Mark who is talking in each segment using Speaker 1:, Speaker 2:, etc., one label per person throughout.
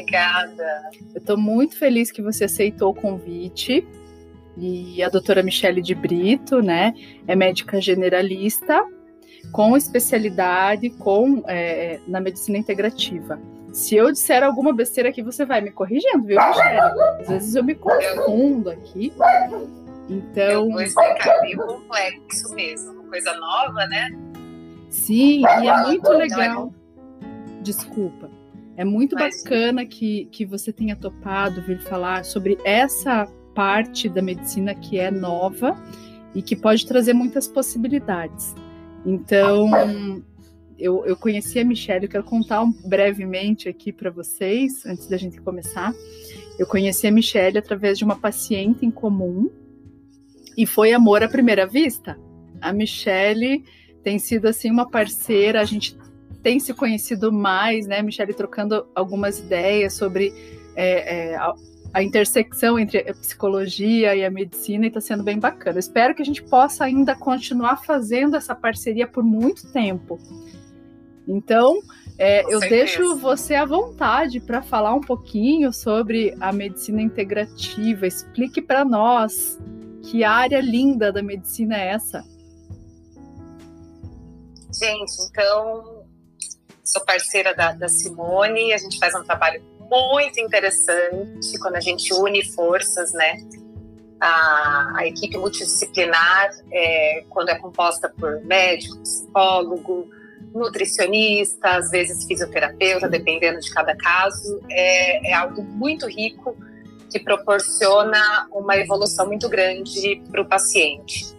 Speaker 1: obrigada.
Speaker 2: Eu estou muito feliz que você aceitou o convite. E a doutora Michele de Brito, né, é médica generalista com especialidade com é, na medicina integrativa. Se eu disser alguma besteira aqui, você vai me corrigindo, viu, Michele? Às vezes eu me confundo aqui. Então. Eu
Speaker 1: vou explicar bem complexo mesmo, uma coisa nova, né?
Speaker 2: Sim, e é muito legal. Desculpa. É muito Mas... bacana que, que você tenha topado vir falar sobre essa parte da medicina que é nova e que pode trazer muitas possibilidades. Então, eu, eu conheci a Michelle, eu quero contar um, brevemente aqui para vocês, antes da gente começar. Eu conheci a Michelle através de uma paciente em comum e foi amor à primeira vista. A Michelle tem sido assim uma parceira, a gente tem se conhecido mais, né, Michelle, trocando algumas ideias sobre é, é, a, a, intersecção entre a psicologia e a medicina e está sendo bem bacana. Espero que a gente possa ainda continuar fazendo essa parceria por muito tempo. Então, é, eu certeza. deixo você à vontade para falar um pouquinho sobre a medicina integrativa. Explique para nós que área linda da medicina é essa.
Speaker 1: Gente, então, sou parceira da, da Simone, a gente faz um trabalho muito interessante quando a gente une forças, né? A, a equipe multidisciplinar, é, quando é composta por médico, psicólogo, nutricionista, às vezes fisioterapeuta, dependendo de cada caso, é, é algo muito rico que proporciona uma evolução muito grande para o paciente.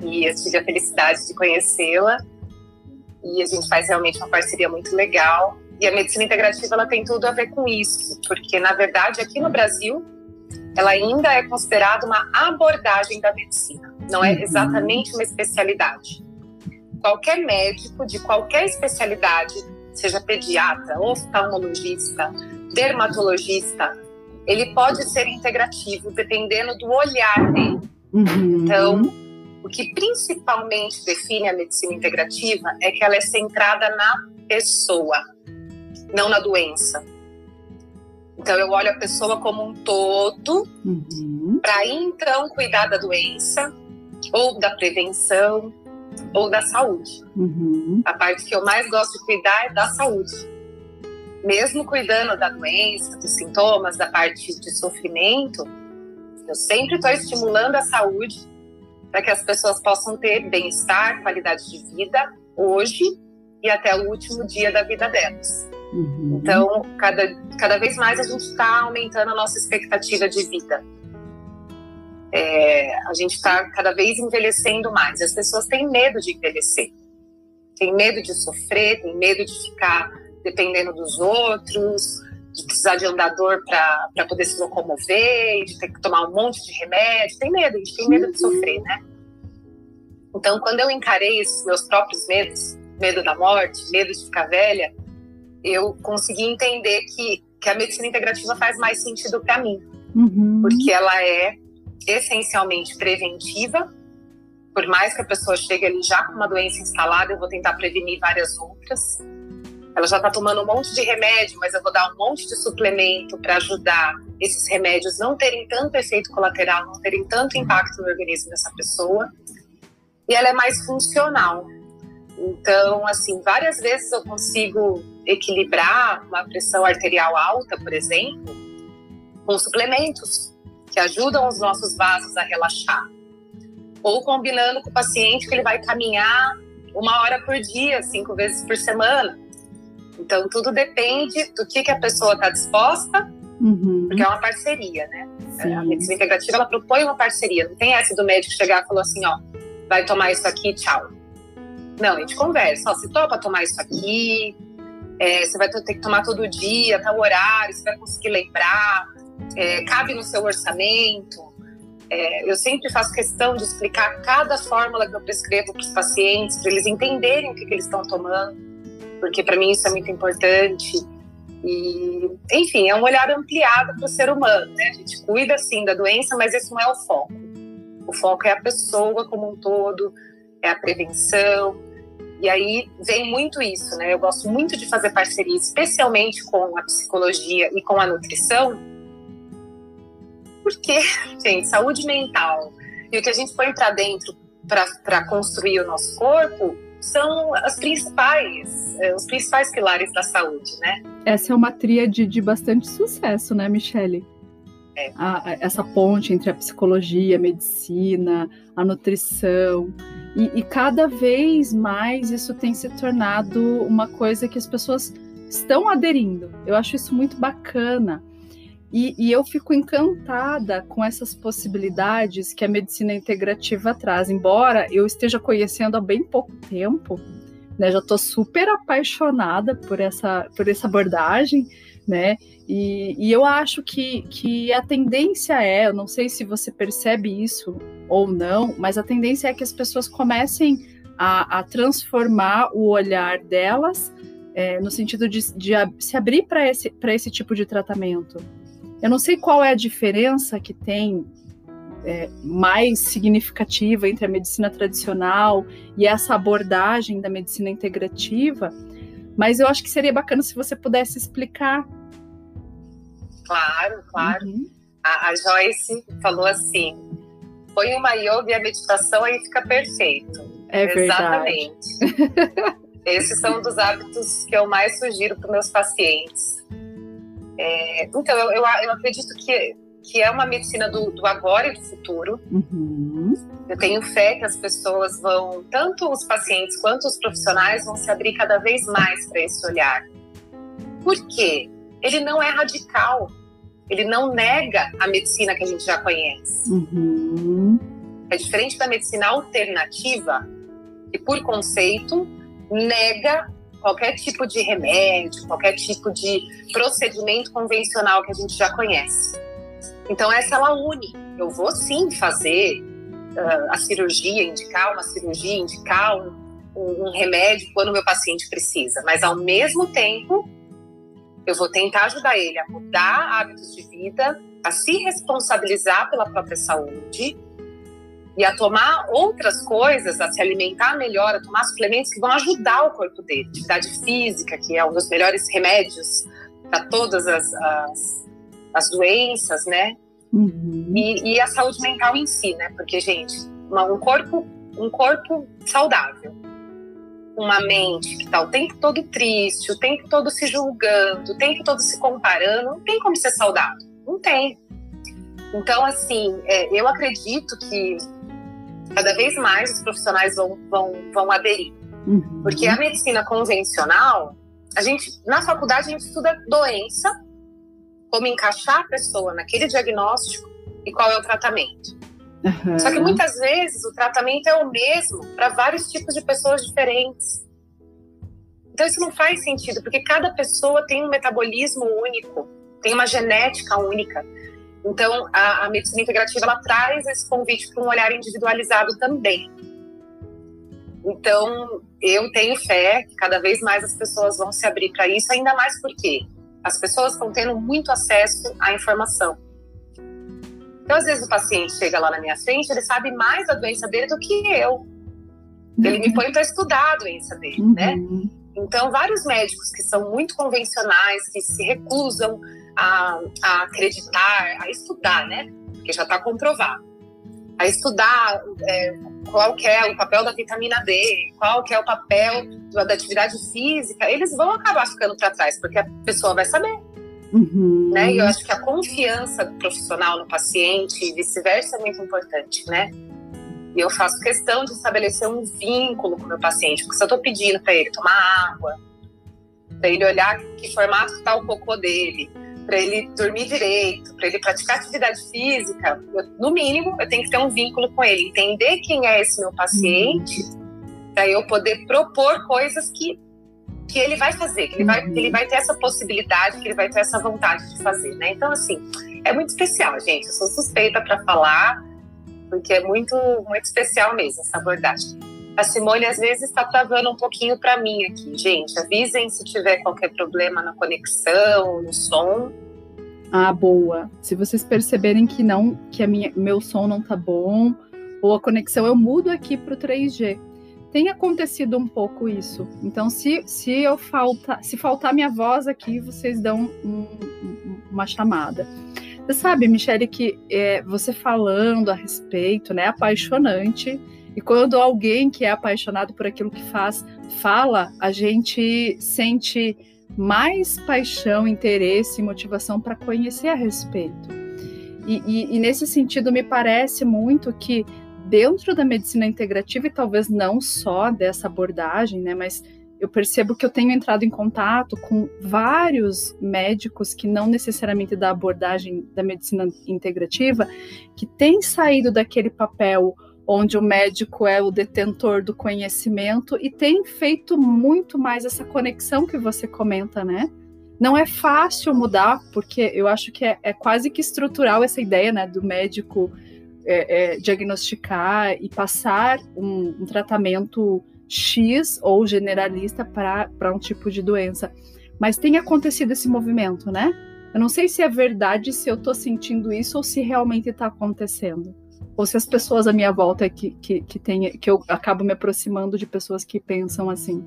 Speaker 1: E eu tive a felicidade de conhecê-la e a gente faz realmente uma parceria muito legal. E a medicina integrativa ela tem tudo a ver com isso, porque na verdade aqui no Brasil ela ainda é considerada uma abordagem da medicina, não é uhum. exatamente uma especialidade. Qualquer médico de qualquer especialidade, seja pediatra, oftalmologista, dermatologista, ele pode ser integrativo dependendo do olhar dele. Uhum. Então, o que principalmente define a medicina integrativa é que ela é centrada na pessoa, não na doença. Então, eu olho a pessoa como um todo, uhum. para então cuidar da doença, ou da prevenção, ou da saúde. Uhum. A parte que eu mais gosto de cuidar é da saúde. Mesmo cuidando da doença, dos sintomas, da parte de sofrimento, eu sempre estou estimulando a saúde para que as pessoas possam ter bem-estar, qualidade de vida hoje e até o último dia da vida delas. Uhum. Então, cada, cada vez mais a gente está aumentando a nossa expectativa de vida. É, a gente está cada vez envelhecendo mais. As pessoas têm medo de envelhecer, têm medo de sofrer, têm medo de ficar dependendo dos outros, de precisar de andador para poder se locomover, de ter que tomar um monte de remédio. Tem medo, a gente tem medo de sofrer, né? Então, quando eu encarei esses meus próprios medos, medo da morte, medo de ficar velha, eu consegui entender que, que a medicina integrativa faz mais sentido para mim, uhum. porque ela é essencialmente preventiva. Por mais que a pessoa chegue ali já com uma doença instalada, eu vou tentar prevenir várias outras ela já está tomando um monte de remédio, mas eu vou dar um monte de suplemento para ajudar esses remédios não terem tanto efeito colateral, não terem tanto impacto no organismo dessa pessoa. E ela é mais funcional. Então, assim, várias vezes eu consigo equilibrar uma pressão arterial alta, por exemplo, com suplementos que ajudam os nossos vasos a relaxar. Ou combinando com o paciente que ele vai caminhar uma hora por dia, cinco vezes por semana. Então, tudo depende do que, que a pessoa está disposta, uhum. porque é uma parceria, né? Sim. A medicina integrativa, ela propõe uma parceria. Não tem essa do médico chegar e falar assim, ó, vai tomar isso aqui, tchau. Não, a gente conversa. Ó, se topa tomar isso aqui, é, você vai ter que tomar todo dia, tal horário, você vai conseguir lembrar, é, cabe no seu orçamento. É, eu sempre faço questão de explicar cada fórmula que eu prescrevo para os pacientes, para eles entenderem o que, que eles estão tomando porque para mim isso é muito importante. E, enfim, é um olhar ampliado para o ser humano, né? A gente cuida sim da doença, mas esse não é o foco. O foco é a pessoa como um todo, é a prevenção. E aí vem muito isso, né? Eu gosto muito de fazer parceria, especialmente com a psicologia e com a nutrição, porque, gente, saúde mental e o que a gente põe para dentro para construir o nosso corpo são as principais, é, os principais pilares da saúde, né?
Speaker 2: Essa é uma tríade de bastante sucesso, né, Michele?
Speaker 1: É.
Speaker 2: A, essa ponte entre a psicologia, a medicina, a nutrição. E, e, cada vez mais isso tem se tornado uma coisa que as pessoas estão aderindo. Eu acho isso muito bacana. E, e, eu fico encantada com essas possibilidades que a medicina integrativa traz. Embora eu esteja conhecendo há bem pouco tempo, né, já estou super apaixonada por essa, por essa abordagem, né? E, e, eu acho que, que a tendência é, eu não sei se você percebe isso ou não, mas a tendência é que as pessoas comecem a, a transformar o olhar delas é, no sentido de, de se abrir para esse, esse tipo de tratamento. Eu não sei qual é a diferença que tem é, mais significativa entre a medicina tradicional e essa abordagem da medicina integrativa, mas eu acho que seria bacana se você pudesse explicar.
Speaker 1: Claro, claro. Uhum. A, a, Joyce falou assim: põe uma yoga e a meditação aí fica perfeito.
Speaker 2: É
Speaker 1: Exatamente. Esses são um dos hábitos que eu mais sugiro para meus pacientes. É, então, eu, eu, eu, acredito que, que é uma medicina do, do agora e do futuro.
Speaker 2: Uhum.
Speaker 1: Eu tenho fé que as pessoas vão, tanto os pacientes quanto os profissionais, vão se abrir cada vez mais para esse olhar. Por quê? Ele não é radical. Ele não nega a medicina que a gente já conhece.
Speaker 2: Uhum.
Speaker 1: É diferente da medicina alternativa, que, por conceito, nega qualquer tipo de remédio, qualquer tipo de procedimento convencional que a gente já conhece. Então, essa ela une. Eu vou sim fazer uh, a cirurgia, indicar uma cirurgia, indicar um, um, um remédio quando o meu paciente precisa, mas ao mesmo tempo, eu vou tentar ajudar ele a mudar hábitos de vida, a se responsabilizar pela própria saúde e a tomar outras coisas, a se alimentar melhor, a tomar suplementos que vão ajudar o corpo dele. Atividade física, que é um dos melhores remédios para todas as, as, as, doenças, né?
Speaker 2: Uhum.
Speaker 1: E, e, a saúde mental em si, né? Porque, gente, uma, um corpo um corpo saudável, uma mente que está o tempo todo triste, o tempo todo se julgando, o tempo todo se comparando, não tem como ser saudável. Não tem. Então, assim, é, eu acredito que cada vez mais os profissionais vão, vão, vão aderir.
Speaker 2: Uhum.
Speaker 1: Porque a medicina convencional, a gente, na faculdade, a gente estuda doença, como encaixar a pessoa naquele diagnóstico e qual é o tratamento.
Speaker 2: Uhum.
Speaker 1: Só que muitas vezes o tratamento é o mesmo para vários tipos de pessoas diferentes. Então isso não faz sentido, porque cada pessoa tem um metabolismo único, tem uma genética única. Então, a, a medicina integrativa ela traz esse convite para um olhar individualizado também. Então, eu tenho fé que cada vez mais as pessoas vão se abrir para isso, ainda mais porque as pessoas estão tendo muito acesso à informação. Então, às vezes, o paciente chega lá na minha frente, ele sabe mais da doença dele do que eu. Ele me põe para estudar a doença dele, né?
Speaker 2: uhum.
Speaker 1: né? Então, vários médicos que são muito convencionais, que se recusam a, a acreditar, a estudar, né? Porque já está comprovado. A estudar é, qual que é o papel da vitamina D, qual que é o papel da atividade física, eles vão acabar ficando para trás, porque a pessoa vai saber.
Speaker 2: Uhum.
Speaker 1: Né? E eu acho que a confiança do profissional no paciente e vice-versa é muito importante, né? E eu faço questão de estabelecer um vínculo com o meu paciente, porque se eu estou pedindo para ele tomar água, para ele olhar que formato está o cocô dele, para ele dormir direito, para ele praticar atividade física, eu, no mínimo eu tenho que ter um vínculo com ele, entender quem é esse meu paciente, para eu poder propor coisas que, que ele vai fazer, que ele vai, que ele vai ter essa possibilidade, que ele vai ter essa vontade de fazer, né? Então, assim, é muito especial, gente. Eu sou suspeita para falar, porque é muito, muito especial mesmo essa abordagem. A Simone às vezes está travando um pouquinho para mim aqui, gente. Avisem se tiver qualquer problema na conexão, no som.
Speaker 2: Ah, boa. Se vocês perceberem que não, que a minha, meu som não tá bom, ou a conexão, eu mudo aqui para o 3G. tem acontecido um pouco isso. Então, se, se eu falta, se faltar minha voz aqui, vocês dão um, uma chamada. Você sabe, Michele, que é, você falando a respeito, né, é apaixonante. E quando alguém que é apaixonado por aquilo que faz fala, a gente sente mais paixão, interesse e motivação para conhecer a respeito. E, e, e, nesse sentido, me parece muito que dentro da medicina integrativa, e talvez não só dessa abordagem, né, mas eu percebo que eu tenho entrado em contato com vários médicos que não necessariamente da abordagem da medicina integrativa, que têm saído daquele papel onde o médico é o detentor do conhecimento e tem feito muito mais essa conexão que você comenta, né? Não é fácil mudar, porque eu acho que é, é quase que estrutural essa ideia, né, do médico é, é, diagnosticar e passar um, um tratamento X ou generalista para um tipo de doença. Mas tem acontecido esse movimento, né? Eu não sei se é verdade, se eu estou sentindo isso ou se realmente está acontecendo ou se as pessoas à minha volta que, que, que, tem, que eu acabo me aproximando de pessoas que pensam assim.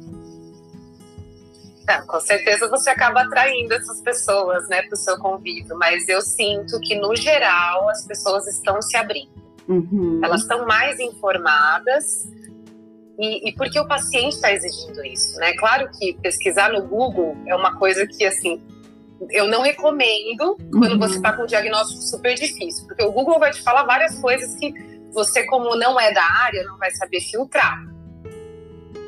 Speaker 1: É, com certeza você acaba atraindo essas pessoas né, para o seu convívio, mas eu sinto que, no geral, as pessoas estão se abrindo. Uhum. Elas estão mais informadas e, e porque o paciente está exigindo isso, né? Claro que pesquisar no Google é uma coisa que, assim, eu não recomendo quando uhum. você está com um diagnóstico super difícil, porque o Google vai te falar várias coisas que você, como não é da área, não vai saber filtrar.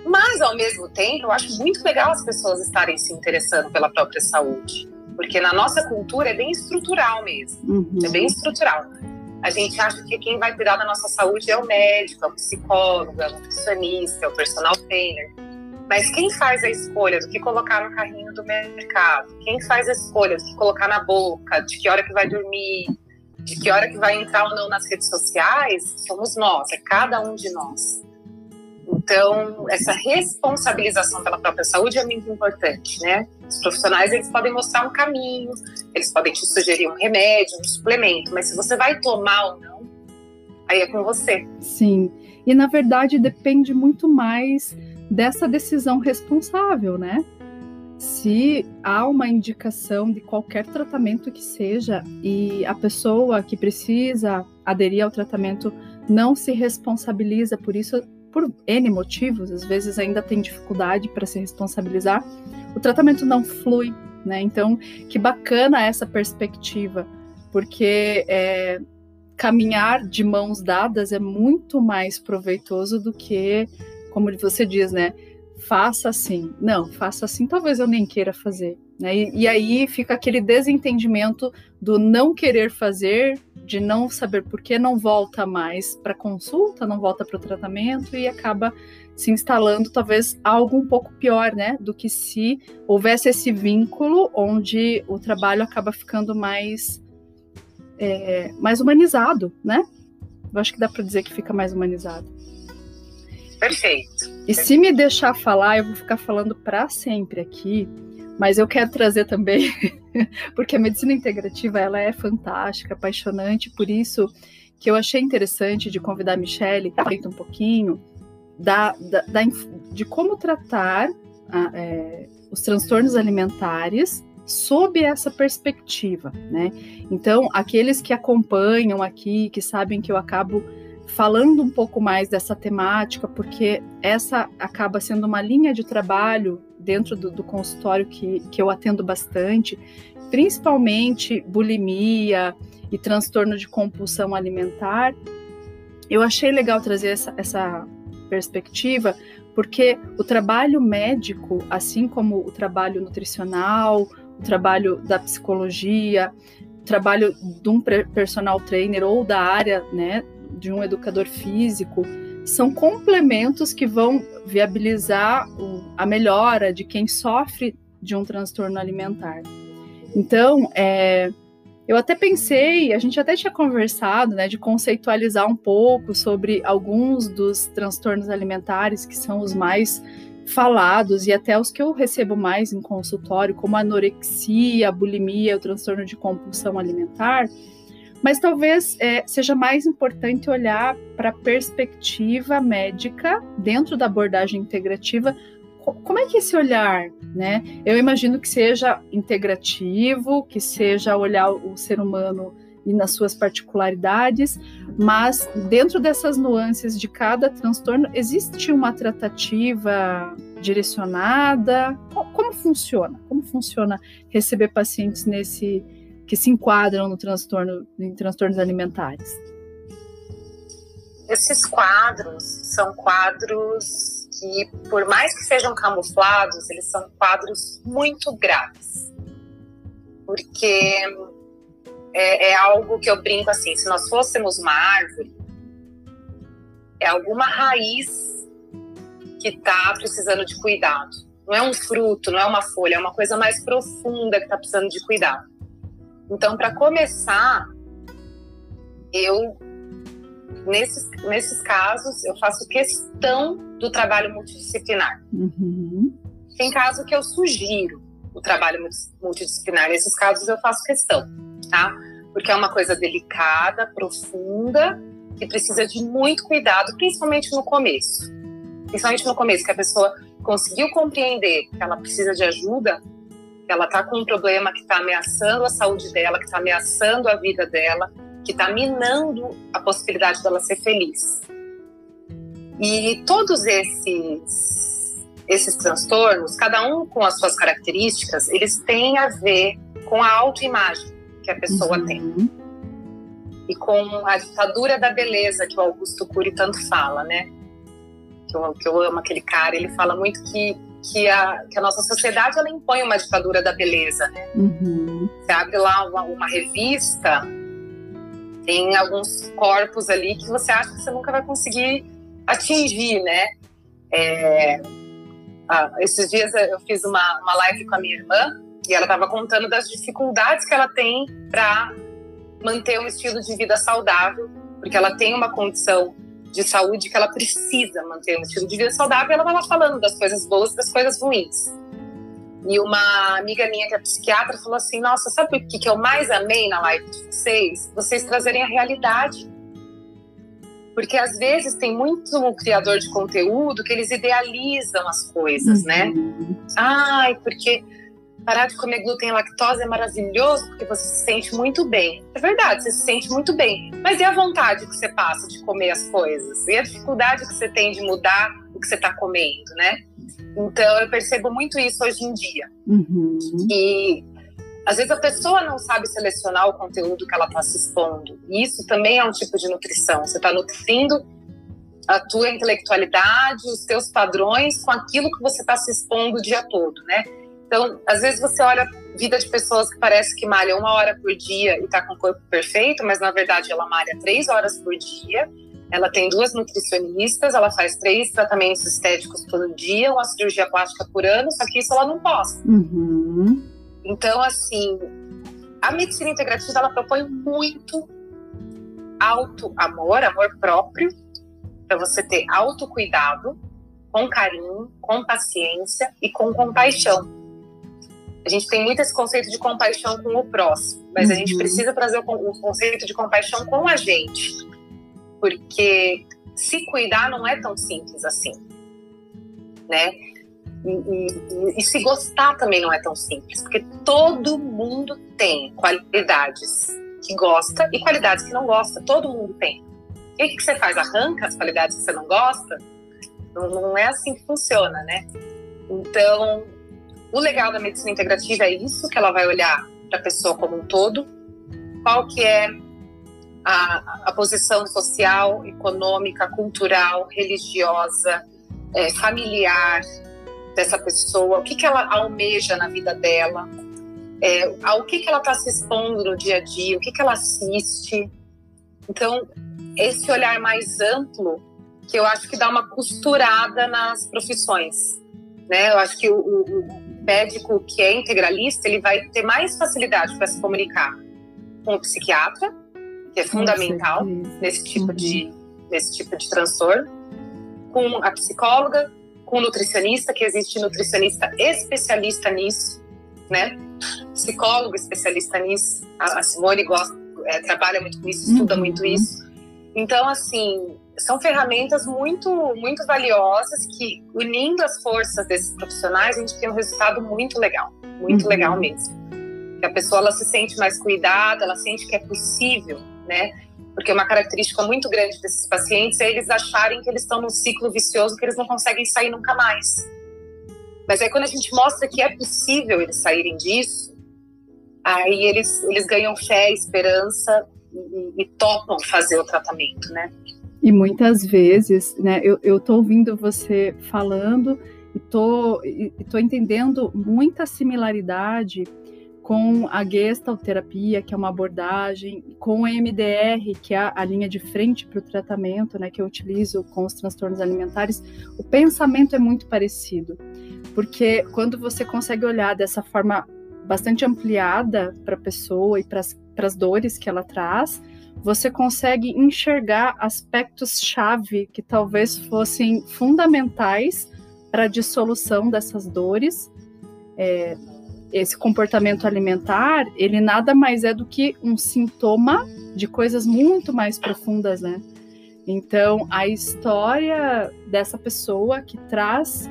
Speaker 1: Mas, ao mesmo tempo, eu acho muito legal as pessoas estarem se interessando pela própria saúde, porque na nossa cultura é bem estrutural mesmo, uhum. é bem estrutural. A gente acha que quem vai cuidar da nossa saúde é o médico, é o psicólogo, é o nutricionista, é o personal trainer. Mas quem faz a escolha do que colocar no carrinho do mercado? Quem faz a escolha do que colocar na boca? De que hora que vai dormir? De que hora que vai entrar ou não nas redes sociais? Somos nós, é cada um de nós. Então, essa responsabilização pela própria saúde é muito importante, né? Os profissionais, eles podem mostrar um caminho, eles podem te sugerir um remédio, um suplemento, mas se você vai tomar ou não, aí é com você.
Speaker 2: Sim, e na verdade depende muito mais dessa decisão responsável, né? Se há uma indicação de qualquer tratamento que seja e a pessoa que precisa aderir ao tratamento não se responsabiliza por isso, por N motivos, às vezes ainda tem dificuldade para se responsabilizar, o tratamento não flui, né? Então, que bacana essa perspectiva, porque é, caminhar de mãos dadas é muito mais proveitoso do que como você diz, né? Faça assim. Não, faça assim, talvez eu nem queira fazer. Né? E, e aí fica aquele desentendimento do não querer fazer, de não saber por que não volta mais para consulta, não volta para o tratamento e acaba se instalando talvez algo um pouco pior, né, do que se houvesse esse vínculo onde o trabalho acaba ficando mais é, mais humanizado, né? Eu acho que dá para dizer que fica mais humanizado.
Speaker 1: Perfeito.
Speaker 2: E se me deixar falar, eu vou ficar falando para sempre aqui, mas eu quero trazer também, porque a medicina integrativa ela é fantástica, apaixonante, por isso que eu achei interessante de convidar a Michelle para um pouquinho da, da, da, de como tratar a, é, os transtornos alimentares sob essa perspectiva, né? Então, aqueles que acompanham aqui, que sabem que eu acabo falando um pouco mais dessa temática, porque essa acaba sendo uma linha de trabalho dentro do, do consultório que, que eu atendo bastante, principalmente bulimia e transtorno de compulsão alimentar. Eu achei legal trazer essa, essa perspectiva, porque o trabalho médico, assim como o trabalho nutricional, o trabalho da psicologia, o trabalho de um personal trainer ou da área né, de um educador físico são complementos que vão viabilizar a melhora de quem sofre de um transtorno alimentar. Então, é, eu até pensei, a gente até tinha conversado, né, de conceitualizar um pouco sobre alguns dos transtornos alimentares que são os mais falados e até os que eu recebo mais em consultório, como anorexia, bulimia, o transtorno de compulsão alimentar. Mas talvez é, seja mais importante olhar para a perspectiva médica dentro da abordagem integrativa. Como é que é esse olhar, né? Eu imagino que seja integrativo, que seja olhar o ser humano e nas suas particularidades, mas dentro dessas nuances de cada transtorno, existe uma tratativa direcionada? Como funciona? Como funciona receber pacientes nesse que se enquadram no transtorno em transtornos alimentares?
Speaker 1: Esses quadros são quadros que, por mais que sejam camuflados, eles são quadros muito graves. Porque é, é algo que eu brinco assim: se nós fôssemos uma árvore, é alguma raiz que está precisando de cuidado. Não é um fruto, não é uma folha, é uma coisa mais profunda que está precisando de cuidado. Então, para começar, eu nesses, nesses casos eu faço questão do trabalho multidisciplinar. Uhum. Tem caso que eu sugiro o trabalho multidisciplinar. Nesses casos eu faço questão, tá? Porque é uma coisa delicada, profunda e precisa de muito cuidado, principalmente no começo. Principalmente no começo, que a pessoa conseguiu compreender que ela precisa de ajuda, ela está com um problema que está ameaçando a saúde dela, que está ameaçando a vida dela, que está minando a possibilidade dela ser feliz. E todos esses esses transtornos, cada um com as suas características, eles têm a ver com a autoimagem que a pessoa uhum. tem. E com a ditadura da beleza que o Augusto Cury tanto fala, né? Que eu, que eu amo aquele cara, ele fala muito que que a, que a nossa sociedade ela impõe uma ditadura da beleza. Né? Uhum. Você abre lá uma, uma, revista, tem alguns corpos ali que você acha que você nunca vai conseguir atingir, né? É, ah, esses dias eu fiz uma, uma live com a minha irmã e ela estava contando das dificuldades que ela tem para manter um estilo de vida saudável, porque ela tem uma condição de saúde que ela precisa manter um estilo de vida saudável, ela estava falando das coisas boas e das coisas ruins. E uma amiga minha que é psiquiatra falou assim: Nossa, sabe o que, que eu mais amei na live de vocês? Vocês trazerem a realidade. Porque às vezes tem muito criador de conteúdo que eles idealizam as coisas, né? uhum. né? Ai, porque parar de comer glúten e lactose é maravilhoso porque você se sente muito bem. É verdade, você se sente muito bem. Mas e a vontade que você passa de comer as coisas? E a dificuldade que você tem de mudar o que você está comendo, né? Então eu percebo muito isso hoje em dia. Uhum. E às vezes a pessoa não sabe selecionar o conteúdo que ela está se expondo. E isso também é um tipo de nutrição. Você está nutrindo a tua intelectualidade, os teus padrões com aquilo que você está se expondo o dia todo, né? Então, às vezes você olha vida de pessoas que parece que malha uma hora por dia e está com o corpo perfeito, mas na verdade ela malha três horas por dia. Ela tem duas nutricionistas, ela faz três tratamentos estéticos por dia, uma cirurgia plástica por ano, só que isso ela não posta. Uhum. Então, assim, a medicina integrativa ela propõe muito auto-amor, amor próprio, para você ter autocuidado, com carinho, com paciência e com compaixão a gente tem muito esse conceito de compaixão com o próximo, mas uhum. a gente uhum. precisa trazer o, o conceito de compaixão com a gente, porque se cuidar não é tão simples assim, né? E, e, e, se gostar também não é tão simples, porque todo mundo tem qualidades que gosta e qualidades que não gosta, todo mundo tem. E o que, que você faz? Arranca as qualidades que você não gosta? Não, não é assim que funciona, né? Então, o legal da medicina integrativa é isso, que ela vai olhar para a pessoa como um todo, qual que é a, a posição social, econômica, cultural, religiosa, é, familiar dessa pessoa, o que, que ela almeja na vida dela, é, ao que, que ela está se expondo no dia a dia, o que, que ela assiste. Então, esse olhar mais amplo, que eu acho que dá uma costurada nas profissões. Né? Eu acho que o, o, médico que é integralista, ele vai ter mais facilidade para se comunicar com o psiquiatra, que é fundamental nesse tipo uhum. de nesse tipo de transtorno, com a psicóloga, com o nutricionista, que existe nutricionista especialista nisso, né? Psicólogo especialista nisso. A Simone gosta, é, trabalha muito com isso, estuda uhum. muito isso. Então, assim, são ferramentas muito, muito valiosas que, unindo as forças desses profissionais, a gente tem um resultado muito legal, muito uhum. legal mesmo. Que a pessoa ela se sente mais cuidada, ela sente que é possível, né? Porque uma característica muito grande desses pacientes é eles acharem que eles estão num ciclo vicioso que eles não conseguem sair nunca mais. Mas aí quando a gente mostra que é possível eles saírem disso, aí eles, eles ganham fé, esperança e, e topam fazer o tratamento, né?
Speaker 2: E muitas vezes, né, eu, eu tô ouvindo você falando e tô, e tô entendendo muita similaridade com a gestalterapia, que é uma abordagem, com o MDR, que é a linha de frente para o tratamento, né, que eu utilizo com os transtornos alimentares, o pensamento é muito parecido. Porque quando você consegue olhar dessa forma bastante ampliada para a pessoa e para as dores que ela traz, você consegue enxergar aspectos-chave que talvez fossem fundamentais para a dissolução dessas dores. É, esse comportamento alimentar, ele nada mais é do que um sintoma de coisas muito mais profundas, né? Então, a história dessa pessoa que traz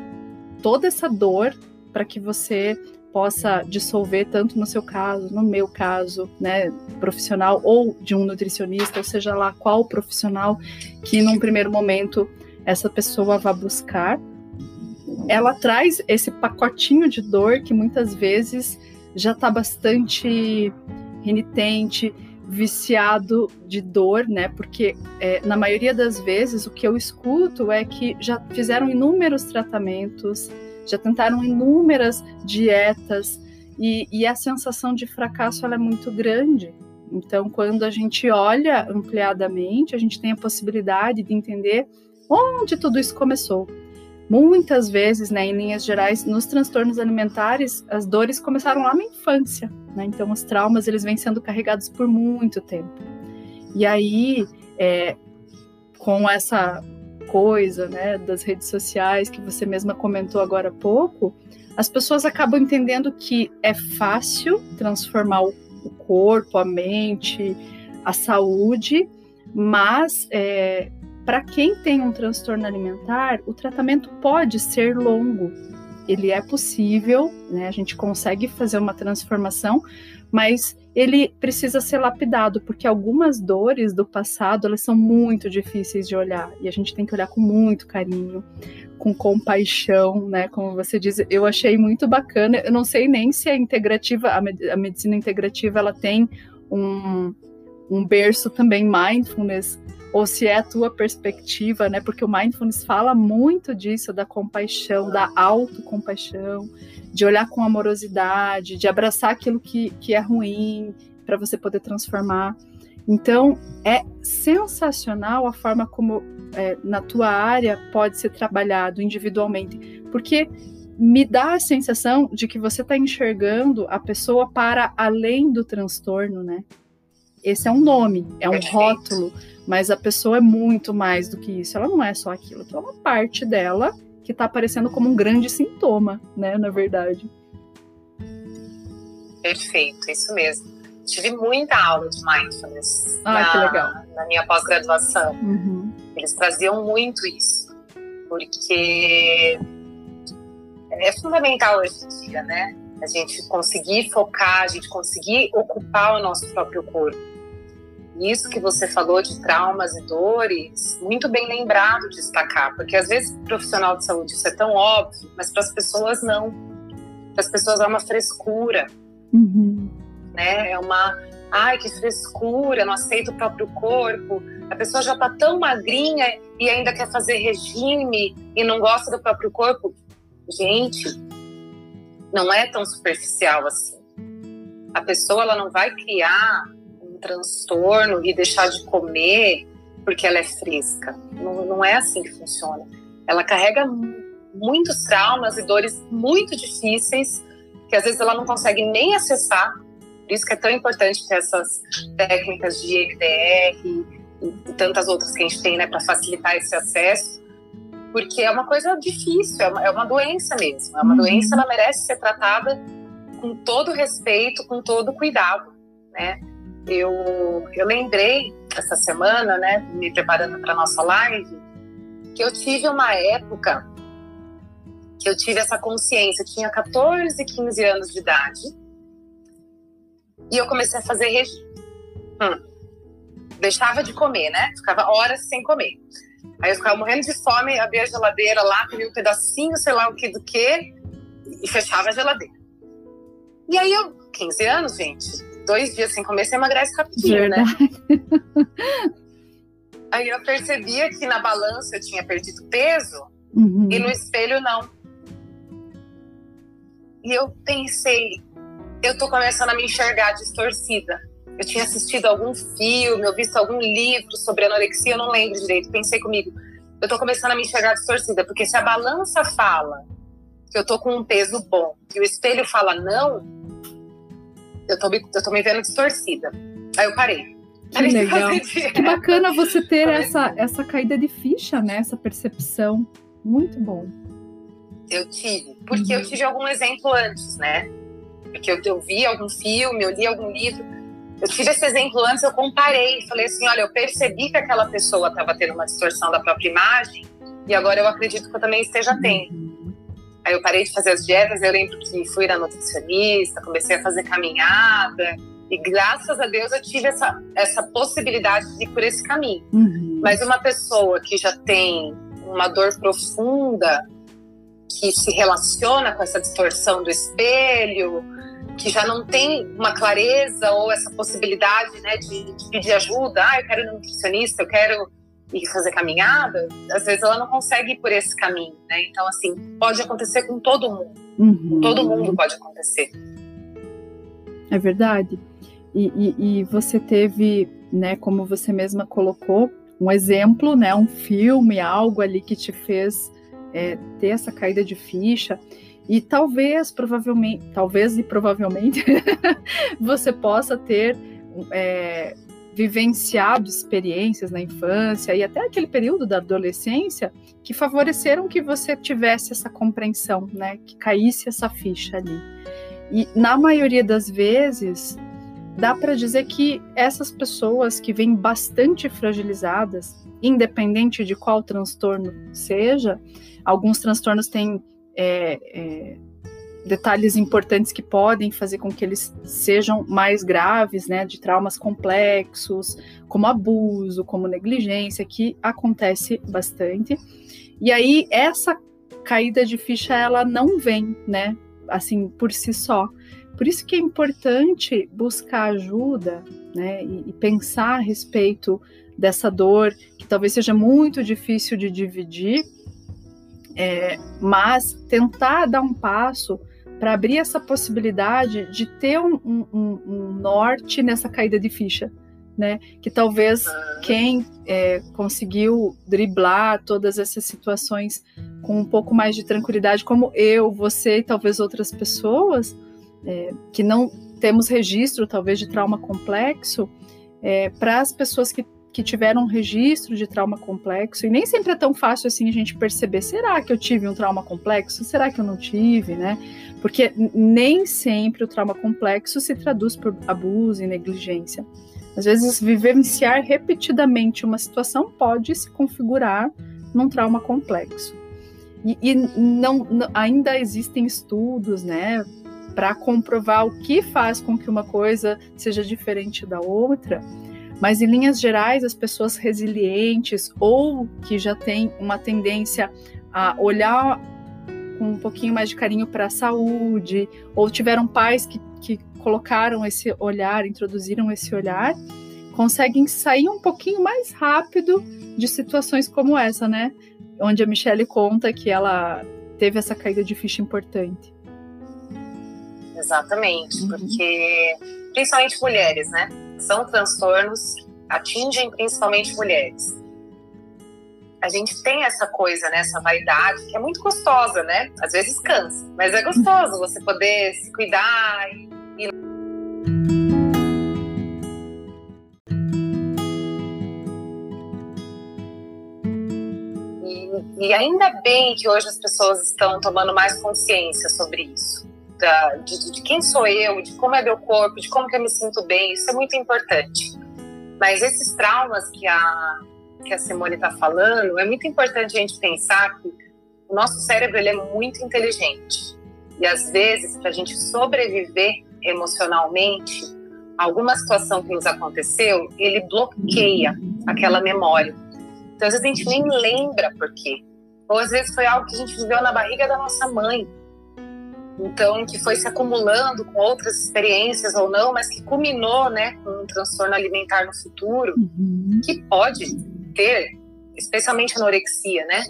Speaker 2: toda essa dor para que você possa dissolver tanto no seu caso, no meu caso, né, profissional ou de um nutricionista, ou seja lá qual profissional que num primeiro momento essa pessoa vá buscar ela traz esse pacotinho de dor que muitas vezes já está bastante renitente, viciado de dor, né? Porque é, na maioria das vezes o que eu escuto é que já fizeram inúmeros tratamentos, já tentaram inúmeras dietas e, e a sensação de fracasso é muito grande. Então, quando a gente olha ampliadamente, a gente tem a possibilidade de entender onde tudo isso começou. Muitas vezes, né, em linhas gerais, nos transtornos alimentares, as dores começaram lá na infância, né? Então, os traumas eles vêm sendo carregados por muito tempo. E aí, é, com essa coisa, né, das redes sociais que você mesma comentou agora há pouco, as pessoas acabam entendendo que é fácil transformar o corpo, a mente, a saúde, mas é, para quem tem um transtorno alimentar, o tratamento pode ser longo. Ele é possível, né? A gente consegue fazer uma transformação, mas ele precisa ser lapidado, porque algumas dores do passado, elas são muito difíceis de olhar, e a gente tem que olhar com muito carinho, com compaixão, né? Como você diz, eu achei muito bacana. Eu não sei nem se a integrativa, a medicina integrativa, ela tem um, um berço também mindfulness ou se é a tua perspectiva, né? Porque o mindfulness fala muito disso, da compaixão, da autocompaixão, de olhar com amorosidade, de abraçar aquilo que, que é ruim para você poder transformar. Então, é sensacional a forma como é, na tua área pode ser trabalhado individualmente, porque me dá a sensação de que você está enxergando a pessoa para além do transtorno, né? Esse é um nome, é um Perfeito. rótulo, mas a pessoa é muito mais do que isso. Ela não é só aquilo, então é uma parte dela que está aparecendo como um grande sintoma, né, na verdade.
Speaker 1: Perfeito, isso mesmo. Tive muita aula de mindfulness
Speaker 2: ah, na, que legal.
Speaker 1: na minha pós-graduação. Uhum. Eles traziam muito isso, porque é fundamental hoje em dia, né? A gente conseguir focar, a gente conseguir ocupar o nosso próprio corpo isso que você falou de traumas e dores, muito bem lembrado de destacar, porque às vezes profissional de saúde isso é tão óbvio, mas para as pessoas não. Para as pessoas é uma frescura, uhum. né? É uma, ai que frescura, não aceita o próprio corpo. A pessoa já está tão magrinha e ainda quer fazer regime e não gosta do próprio corpo. Gente, não é tão superficial assim. A pessoa ela não vai criar transtorno e deixar de comer porque ela é fresca. Não, não é assim que funciona. Ela carrega muitos traumas e dores muito difíceis que às vezes ela não consegue nem acessar. Por isso que é tão importante ter essas técnicas de EMDR e, e tantas outras que a gente tem né, para facilitar esse acesso, porque é uma coisa difícil, é uma, é uma doença mesmo. É uma uhum. doença, ela merece ser tratada com todo respeito, com todo cuidado, né? Eu, eu lembrei essa semana, né, me preparando para nossa live, que eu tive uma época que eu tive essa consciência, tinha 14, 15 anos de idade, e eu comecei a fazer regime. Hum. Deixava de comer, né? Ficava horas sem comer. Aí eu ficava morrendo de fome, abria a geladeira lá, comia um pedacinho, sei lá o que do que, e fechava a geladeira. E aí eu, 15 anos, gente, dois dias sem comer, você emagrece rapidinho, né? Verdade. né? Aí eu percebia que na balança eu tinha perdido peso uhum. e no espelho não. E eu pensei, eu tô começando a me enxergar distorcida. Eu tinha assistido algum filme, ou visto algum livro sobre anorexia, eu não lembro direito. Pensei comigo, eu tô começando a me enxergar distorcida, porque se a balança fala que eu tô com um peso bom e o espelho fala não, eu tô, eu tô me vendo distorcida. Aí eu parei.
Speaker 2: Que legal. Que bacana você ter essa, essa caída de ficha, né? Essa percepção. Muito bom.
Speaker 1: Eu tive, porque uhum. eu tive algum exemplo antes, né? Porque eu, eu vi algum filme, eu li algum livro. Eu tive esse exemplo antes, eu comparei. Falei assim: olha, eu percebi que aquela pessoa estava tendo uma distorção da própria imagem, e agora eu acredito que eu também esteja tendo. Aí eu parei de fazer as dietas, eu lembro que fui na nutricionista, comecei a fazer caminhada, e graças a Deus eu tive essa, essa possibilidade de ir por esse caminho. Uhum. Mas uma pessoa que já tem uma dor profunda, que se relaciona com essa distorção do espelho, que já não tem uma clareza ou essa possibilidade né, de, de pedir ajuda, ah, eu quero ir no nutricionista, eu quero ir fazer caminhada, às vezes ela não consegue ir por esse caminho, né? Então, assim, pode acontecer com todo mundo. Uhum. Todo mundo pode acontecer.
Speaker 2: É verdade. E, e, e, você teve, né, como você mesma colocou, um exemplo, né, um filme, algo ali que te fez é, ter essa caída de ficha. E talvez, provavelmente, talvez e provavelmente, você possa ter é, vivenciado experiências na infância e até aquele período da adolescência que favoreceram que você tivesse essa compreensão, né, que caísse essa ficha ali. E na maioria das vezes, dá para dizer que essas pessoas que vêm bastante fragilizadas, independente de qual transtorno seja, alguns transtornos têm é, é, detalhes importantes que podem fazer com que eles sejam mais graves, né, de traumas complexos, como abuso, como negligência, que acontece bastante. E aí essa caída de ficha ela não vem, né, assim por si só. Por isso que é importante buscar ajuda, né, e, e pensar a respeito dessa dor que talvez seja muito difícil de dividir, é, mas tentar dar um passo para abrir essa possibilidade de ter um, um, um, norte nessa caída de ficha, né? Que talvez quem é, conseguiu driblar todas essas situações com um pouco mais de tranquilidade, como eu, você e talvez outras pessoas é, que não temos registro, talvez, de trauma complexo, é, para as pessoas que que tiveram um registro de trauma complexo, e nem sempre é tão fácil assim a gente perceber, será que eu tive um trauma complexo? Será que eu não tive, né? Porque nem sempre o trauma complexo se traduz por abuso e negligência. Às vezes, vivenciar repetidamente uma situação pode se configurar num trauma complexo. E, e não, não, ainda existem estudos, né, para comprovar o que faz com que uma coisa seja diferente da outra, mas, em linhas gerais, as pessoas resilientes ou que já têm uma tendência a olhar com um pouquinho mais de carinho para a saúde, ou tiveram pais que, que colocaram esse olhar, introduziram esse olhar, conseguem sair um pouquinho mais rápido de situações como essa, né? Onde a Michelle conta que ela teve essa caída de ficha importante.
Speaker 1: Exatamente, uhum. porque principalmente mulheres, né? São transtornos que atingem principalmente mulheres. A gente tem essa coisa, né, essa vaidade que é muito gostosa, né? Às vezes cansa, mas é gostoso você poder se cuidar e, e... E, e, ainda bem que hoje as pessoas estão tomando mais consciência sobre isso. Da, de, de, quem sou eu, de como é meu corpo, de como que eu me sinto bem, isso é muito importante. Mas esses traumas que a, que a Simone está falando, é muito importante a gente pensar que o nosso cérebro ele é muito inteligente. E às vezes, para a gente sobreviver emocionalmente, alguma situação que nos aconteceu, ele bloqueia aquela memória. Então, às vezes a gente nem lembra por quê. Ou às vezes foi algo que a gente viveu na barriga da nossa mãe. Então, que foi se acumulando com outras experiências ou não, mas que culminou, né, com um transtorno alimentar no futuro, uhum. que pode ter, especialmente anorexia, né,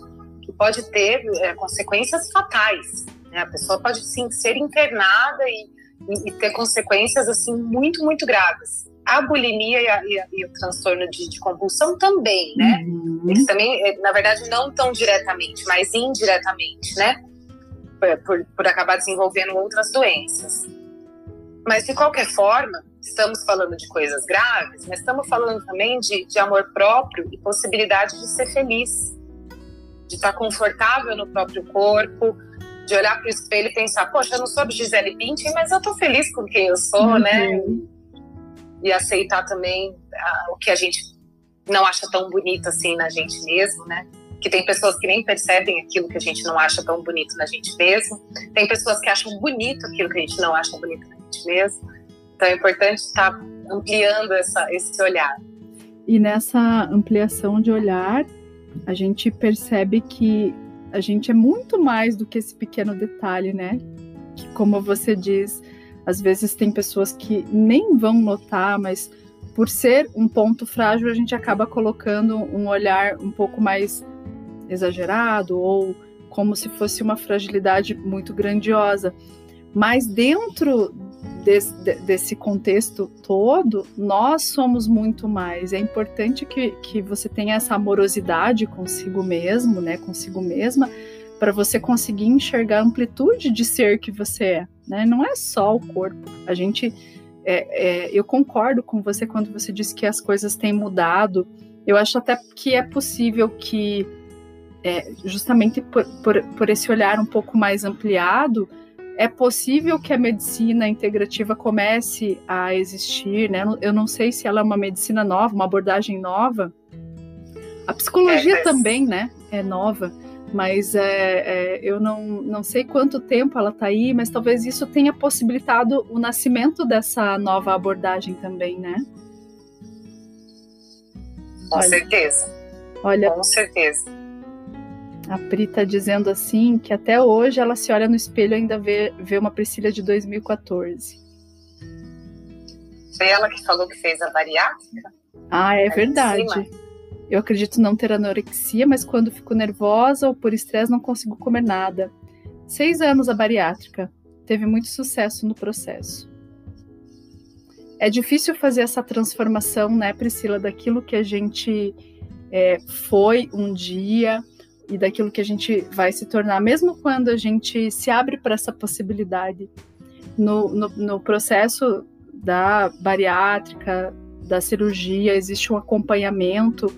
Speaker 1: que pode ter é, consequências fatais. Né? A pessoa pode sim ser internada e, e, e, ter consequências assim muito, muito graves. A bulimia e, a, e o transtorno de, de, compulsão também, né? Uhum. Eles também, é, na verdade, não tão diretamente, mas indiretamente, né? Por, por acabar desenvolvendo outras doenças. Mas, de qualquer forma, estamos falando de coisas graves, mas estamos falando também de, de amor próprio e possibilidade de ser feliz, de estar confortável no próprio corpo, de olhar para o espelho e pensar: poxa, eu não sou Gisele Bündchen, mas eu estou feliz com quem eu sou, né? uhum. né? E aceitar também ah, o que a gente não acha tão bonito assim na gente mesmo, né? Que tem pessoas que nem percebem aquilo que a gente não acha tão bonito na gente mesmo, tem pessoas que acham bonito aquilo que a gente não acha bonito na gente mesmo. Então é importante estar ampliando essa, esse olhar.
Speaker 2: E nessa ampliação de olhar, a gente percebe que a gente é muito mais do que esse pequeno detalhe, né? Que, como você diz, às vezes tem pessoas que nem vão notar, mas por ser um ponto frágil, a gente acaba colocando um olhar um pouco mais exagerado ou como se fosse uma fragilidade muito grandiosa. Mas dentro desse, desse contexto todo, nós somos muito mais. É importante que, que você tenha essa amorosidade consigo mesmo, né, consigo mesma, para você conseguir enxergar a amplitude de ser que você é. Né? Não é só o corpo. A gente, é, é, eu concordo com você quando você diz que as coisas têm mudado. Eu acho até que é possível que é, justamente por, por, por esse olhar um pouco mais ampliado, é possível que a medicina integrativa comece a existir, né? Eu não sei se ela é uma medicina nova, uma abordagem nova. A psicologia é, também, né? É nova, mas é, é, eu não, não sei quanto tempo ela está aí, mas talvez isso tenha possibilitado o nascimento dessa nova abordagem também, né?
Speaker 1: Com olha, certeza. Olha, com certeza.
Speaker 2: A Pri tá dizendo assim que até hoje ela se olha no espelho e ainda vê, vê uma Priscila de 2014.
Speaker 1: Foi ela que falou que fez a bariátrica?
Speaker 2: Ah, é verdade. Eu acredito não ter anorexia, mas quando fico nervosa ou por estresse não consigo comer nada. Seis anos a bariátrica. Teve muito sucesso no processo. É difícil fazer essa transformação, né, Priscila, daquilo que a gente é, foi um dia e daquilo que a gente vai se tornar, mesmo quando a gente se abre para essa possibilidade. No, no, no, processo da bariátrica, da cirurgia, existe um acompanhamento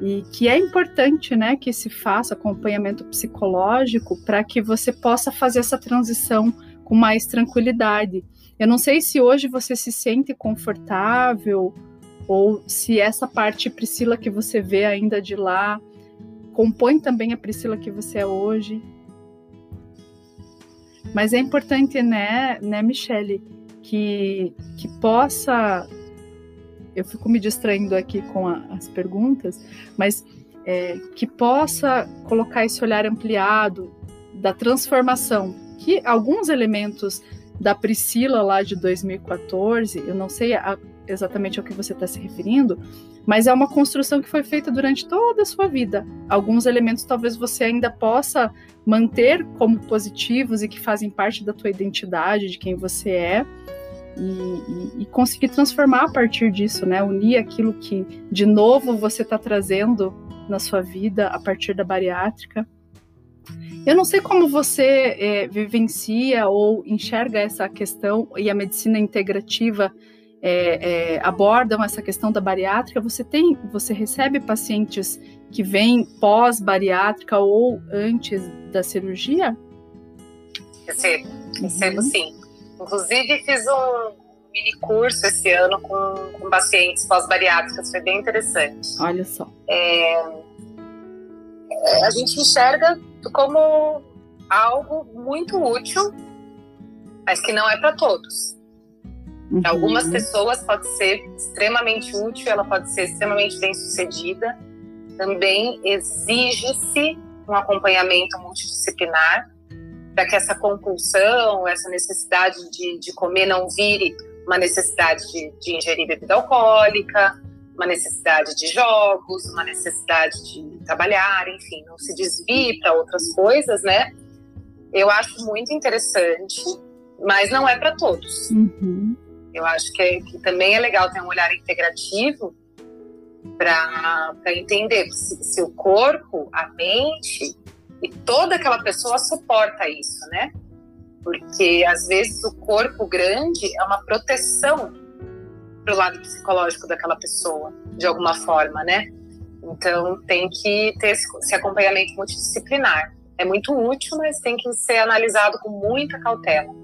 Speaker 2: e que é importante, né, que se faça acompanhamento psicológico para que você possa fazer essa transição com mais tranquilidade. Eu não sei se hoje você se sente confortável ou se essa parte Priscila que você vê ainda de lá compõe também a Priscila que você é hoje. Mas é importante, né, né, Michele, que, que possa. Eu fico me distraindo aqui com a, as perguntas, mas é, que possa colocar esse olhar ampliado da transformação, que alguns elementos da Priscila lá de 2014, eu não sei a, exatamente ao que você está se referindo, mas é uma construção que foi feita durante toda a sua vida. Alguns elementos talvez você ainda possa manter como positivos e que fazem parte da tua identidade, de quem você é, e, e, e conseguir transformar a partir disso, né? Unir aquilo que de novo você está trazendo na sua vida a partir da bariátrica. Eu não sei como você é, vivencia ou enxerga essa questão e a medicina integrativa é, é, abordam essa questão da bariátrica, você tem, você recebe pacientes que vêm pós-bariátrica ou antes da cirurgia?
Speaker 1: Recebo, recebo uhum. sim. Inclusive, fiz um mini curso esse ano com, com pacientes pós-bariátricas, foi bem interessante.
Speaker 2: Olha só.
Speaker 1: É, é a gente enxerga como algo muito útil, mas que não é para todos. Uhum. Para algumas pessoas pode ser extremamente útil, ela pode ser extremamente bem sucedida. Também exige-se um acompanhamento multidisciplinar para que essa compulsão, essa necessidade de, de comer não vire uma necessidade de, de ingerir bebida alcoólica, uma necessidade de jogos, uma necessidade de trabalhar, enfim, não se desvie para outras coisas, né? Eu acho muito interessante, mas não é para todos.
Speaker 2: Uhum.
Speaker 1: Eu acho que, é, que, também é legal ter um olhar integrativo para entender se, se o corpo, a mente e toda aquela pessoa suporta isso, né? Porque às vezes o corpo grande é uma proteção para o lado psicológico daquela pessoa, de alguma forma, né? Então tem que ter esse, acompanhamento multidisciplinar. É muito útil, mas tem que ser analisado com muita cautela.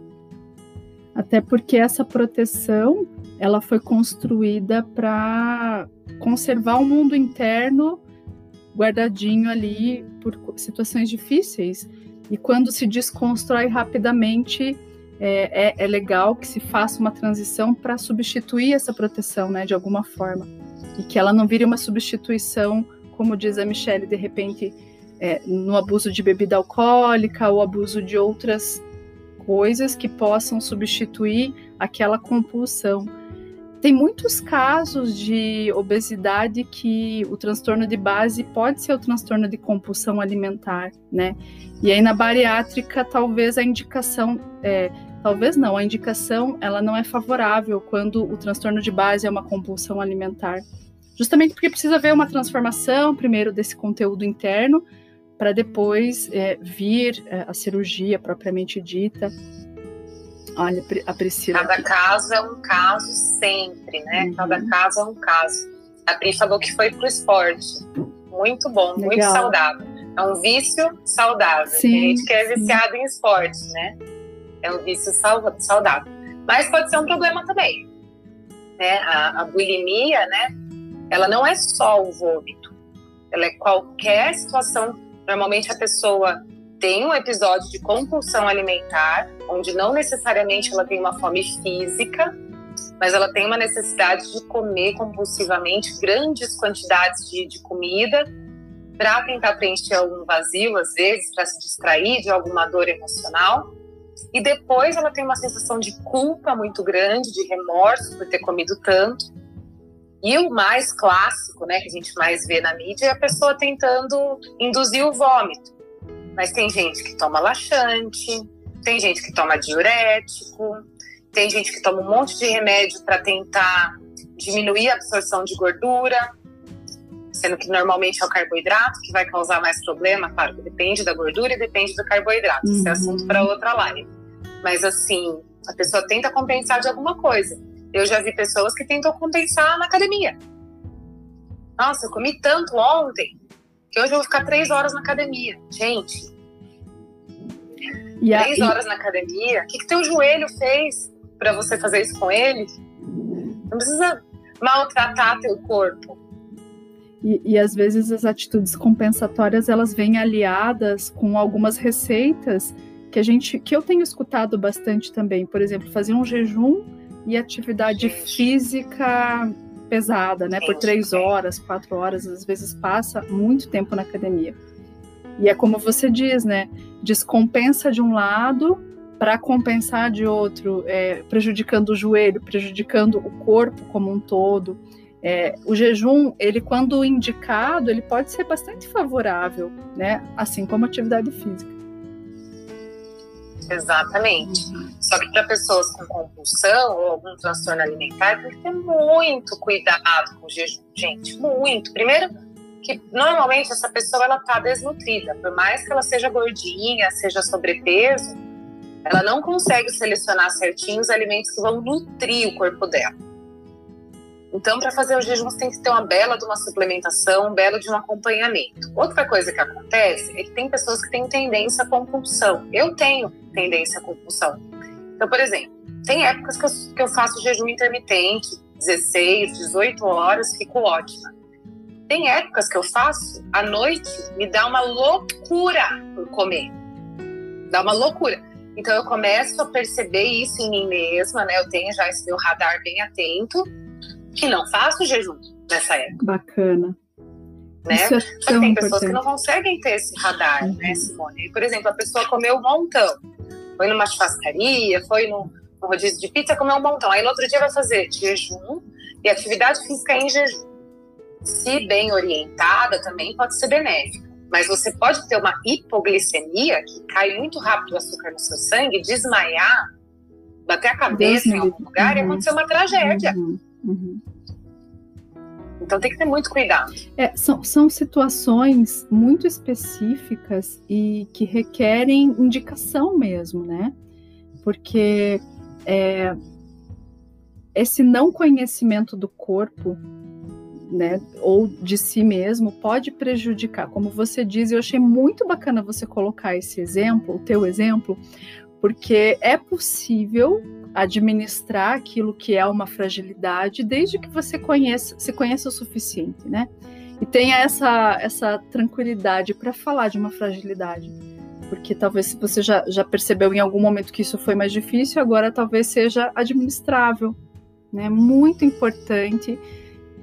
Speaker 2: Até porque essa proteção ela foi construída para conservar o mundo interno guardadinho ali por situações difíceis. E quando se desconstrói rapidamente, é, é, é legal que se faça uma transição para substituir essa proteção, né, de alguma forma. E que ela não vire uma substituição, como diz a Michelle, de repente, é, no abuso de bebida alcoólica ou abuso de outras coisas que possam substituir aquela compulsão. Tem muitos casos de obesidade que o transtorno de base pode ser o transtorno de compulsão alimentar, né? E aí na bariátrica talvez a indicação, é, talvez não, a indicação ela não é favorável quando o transtorno de base é uma compulsão alimentar, justamente porque precisa haver uma transformação primeiro desse conteúdo interno para depois é, vir é, a cirurgia propriamente dita. Olha, a Priscila.
Speaker 1: Cada caso é um caso sempre, né? Uhum. Cada caso é um caso. A Pri falou que foi pro esporte. Muito bom, Legal. muito saudável. É um vício saudável. Sim, Tem gente que é viciado sim. em esporte, né? É um vício saudável. Mas pode ser um problema também. Né? A, a bulimia, né? Ela não é só o vômito. Ela é qualquer situação. Normalmente a pessoa tem um episódio de compulsão alimentar, onde não necessariamente ela tem uma fome física, mas ela tem uma necessidade de comer compulsivamente grandes quantidades de, de comida para tentar preencher algum vazio, às vezes, para se distrair de alguma dor emocional. E depois ela tem uma sensação de culpa muito grande, de remorso por ter comido tanto. E o mais clássico, né, que a gente mais vê na mídia, é a pessoa tentando induzir o vômito. Mas tem gente que toma laxante, tem gente que toma diurético, tem gente que toma um monte de remédio para tentar diminuir a absorção de gordura, sendo que normalmente é o carboidrato que vai causar mais problema, claro que depende da gordura e depende do carboidrato, uhum. isso é assunto para outra live. Mas assim, a pessoa tenta compensar de alguma coisa. Eu já vi pessoas que tentam compensar na academia. Nossa, eu comi tanto ontem que hoje eu vou ficar três horas na academia. Gente, três horas na academia, o que, que teu joelho fez para você fazer isso com ele? Não precisa maltratar teu corpo.
Speaker 2: E, e, às vezes as atitudes compensatórias elas vêm aliadas com algumas receitas que a gente que eu tenho escutado bastante também por exemplo fazer um jejum e atividade física pesada, né? Por três horas, quatro horas, às vezes passa muito tempo na academia. E é como você diz, né? Descompensa de um lado para compensar de outro, é, prejudicando o joelho, prejudicando o corpo como um todo. É, o jejum, ele quando indicado, ele pode ser bastante favorável, né? Assim como a atividade física.
Speaker 1: Exatamente. Só que para pessoas com compulsão ou algum transtorno alimentar, tem que ter muito cuidado com o jejum, gente. Muito. Primeiro, que normalmente essa pessoa ela está desnutrida. Por mais que ela seja gordinha, seja sobrepeso, ela não consegue selecionar certinho os alimentos que vão nutrir o corpo dela. Então, para fazer o jejum, você tem que ter uma bela de uma suplementação, um belo de um acompanhamento. Outra coisa que acontece é que tem pessoas que têm tendência à compulsão. Eu tenho tendência à compulsão. Então, por exemplo, tem épocas que eu, que eu faço jejum intermitente, 16, 18 horas, fico ótima. Tem épocas que eu faço, à noite, me dá uma loucura por comer. Dá uma loucura. Então eu começo a perceber isso em mim mesma, né? Eu tenho já esse meu radar bem atento que não faço jejum nessa época.
Speaker 2: Bacana.
Speaker 1: Né? Isso é Só que tem pessoas que não conseguem ter esse radar, uhum. né, Simone? Por exemplo, a pessoa comeu um montão. Foi numa churrascaria, foi num, num rodízio de pizza, comeu um montão. Aí no outro dia vai fazer jejum e atividade física em jejum. Se bem orientada, também pode ser benéfica. Mas você pode ter uma hipoglicemia, que cai muito rápido o açúcar no seu sangue, desmaiar, bater a cabeça Deus em algum lugar uhum. e acontecer uma tragédia. Uhum. Uhum. Então tem que ter muito cuidado.
Speaker 2: É, são, são situações muito específicas e que requerem indicação mesmo, né? Porque é, esse não conhecimento do corpo, né, ou de si mesmo, pode prejudicar. Como você diz, eu achei muito bacana você colocar esse exemplo, o teu exemplo, porque é possível administrar aquilo que é uma fragilidade desde que você conheça, se conheça o suficiente, né? E tenha essa, essa tranquilidade para falar de uma fragilidade. Porque talvez você já, já percebeu em algum momento que isso foi mais difícil, agora talvez seja administrável. Né? Muito importante,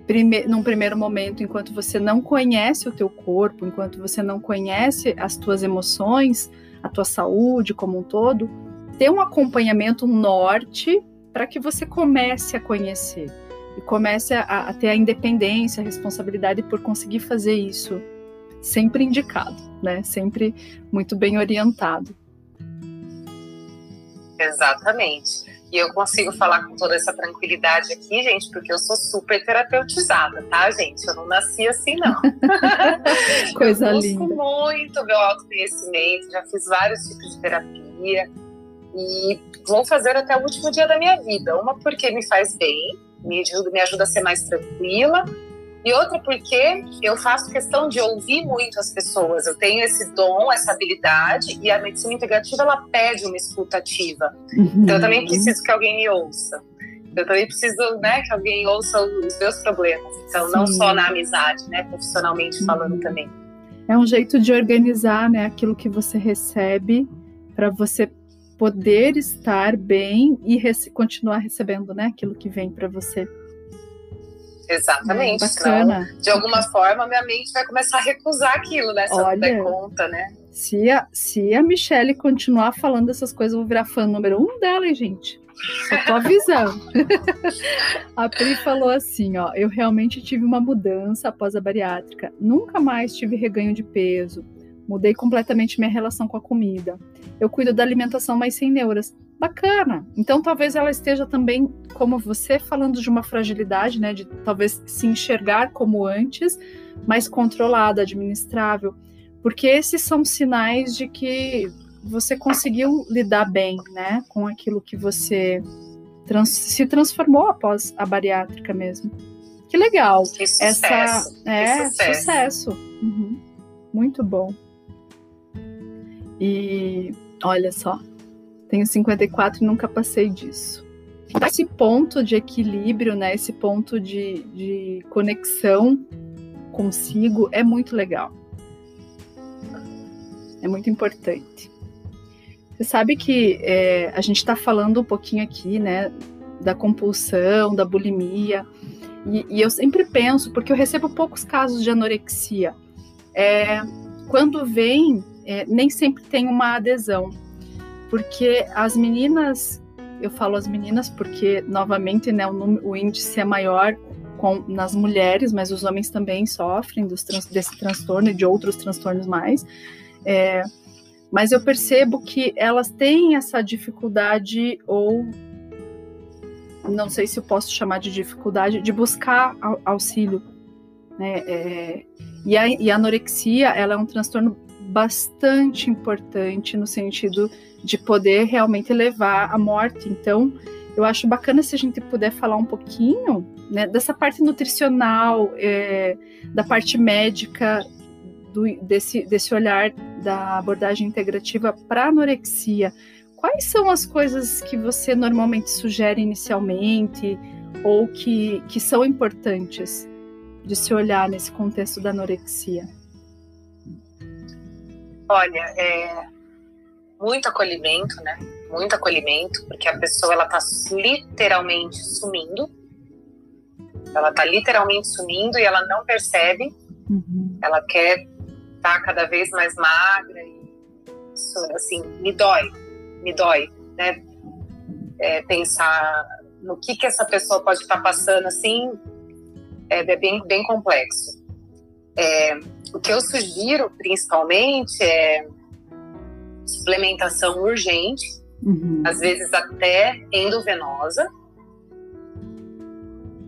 Speaker 2: prime num primeiro momento, enquanto você não conhece o teu corpo, enquanto você não conhece as tuas emoções, a tua saúde como um todo, ter um acompanhamento, um norte, para que você comece a conhecer e comece a, a, ter a independência, a responsabilidade por conseguir fazer isso sempre indicado, né? Sempre muito bem orientado.
Speaker 1: Exatamente. E eu consigo falar com toda essa tranquilidade aqui, gente, porque eu sou super terapeutizada, tá, gente? Eu não nasci assim, não.
Speaker 2: Coisa
Speaker 1: eu
Speaker 2: linda.
Speaker 1: busco muito meu autoconhecimento, já fiz vários tipos de terapia e vou fazer até o último dia da minha vida. Uma porque me faz bem, me ajuda, me ajuda a ser mais tranquila, e outra porque eu faço questão de ouvir muito as pessoas. Eu tenho esse dom, essa habilidade, e a medicina integrativa ela pede uma escuta ativa. Uhum. Então eu também preciso que alguém me ouça. Eu também preciso, né, que alguém ouça os meus problemas. Então Sim. não só na amizade, né, profissionalmente falando uhum. também.
Speaker 2: É um jeito de organizar, né, aquilo que você recebe para você poder estar bem e rece continuar recebendo, né, aquilo que vem para você.
Speaker 1: Exatamente. É, bacana. de alguma forma, minha mente vai começar a recusar aquilo, né? Se Olha, eu der conta, né?
Speaker 2: Se a, se a Michelle continuar falando essas coisas, eu vou virar fã número um dela, hein, gente? Só tô avisando. a Pri falou assim, ó, eu realmente tive uma mudança após a bariátrica. Nunca mais tive reganho de peso. Mudei completamente minha relação com a comida. Eu cuido da alimentação, mas sem neuras. Bacana. Então talvez ela esteja também, como você, falando de uma fragilidade, né? De talvez se enxergar como antes, mais controlada, administrável. Porque esses são sinais de que você conseguiu lidar bem, né? Com aquilo que você trans se transformou após a bariátrica mesmo. Que legal.
Speaker 1: Que sucesso. Essa,
Speaker 2: é,
Speaker 1: que sucesso.
Speaker 2: sucesso. Uhum. Muito bom. E olha só, tenho 54 e nunca passei disso. Esse ponto de equilíbrio, né, esse ponto de, de conexão consigo é muito legal. É muito importante. Você sabe que é, a gente está falando um pouquinho aqui, né, da compulsão, da bulimia, e, e, eu sempre penso, porque eu recebo poucos casos de anorexia. É, quando vem é, nem sempre tem uma adesão, porque as meninas, eu falo as meninas porque, novamente, né, o, o índice é maior com, nas mulheres, mas os homens também sofrem trans, desse transtorno e de outros transtornos mais. É, mas eu percebo que elas têm essa dificuldade, ou não sei se eu posso chamar de dificuldade, de buscar auxílio. Né? É, e, a, e a anorexia ela é um transtorno bastante importante no sentido de poder realmente levar à morte. Então, eu acho bacana se a gente puder falar um pouquinho né, dessa parte nutricional, é, da parte médica, do, desse, desse olhar da abordagem integrativa para anorexia. Quais são as coisas que você normalmente sugere inicialmente ou que, que são importantes de se olhar nesse contexto da anorexia?
Speaker 1: Olha, é muito acolhimento, né? Muito acolhimento, porque a pessoa ela tá literalmente sumindo. Ela tá literalmente sumindo e ela não percebe. Uhum. Ela quer estar tá cada vez mais magra isso, assim, me dói, me dói, né? É, pensar no que que essa pessoa pode estar tá passando, assim, é, é bem, bem complexo. É, o que eu sugiro, principalmente, é suplementação urgente, uhum. às vezes até endovenosa.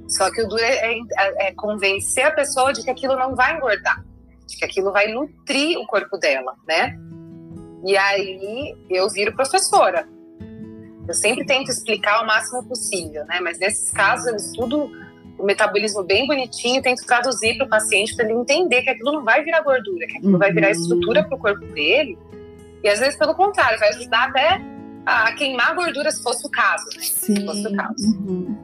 Speaker 1: Só que o duro é, é, é, convencer a pessoa de que aquilo não vai engordar, de que aquilo vai nutrir o corpo dela, né? E aí eu viro professora. Eu sempre tento explicar o máximo possível, né? Mas nesses casos eu estudo o metabolismo bem bonitinho, tento traduzir para o paciente para ele entender que aquilo não vai virar gordura, que aquilo uhum. vai virar uhum. estrutura para o corpo dele. E às vezes, pelo contrário, vai ajudar até a queimar gordura se fosse o caso, né? Sim. Se fosse o caso.
Speaker 2: Uhum.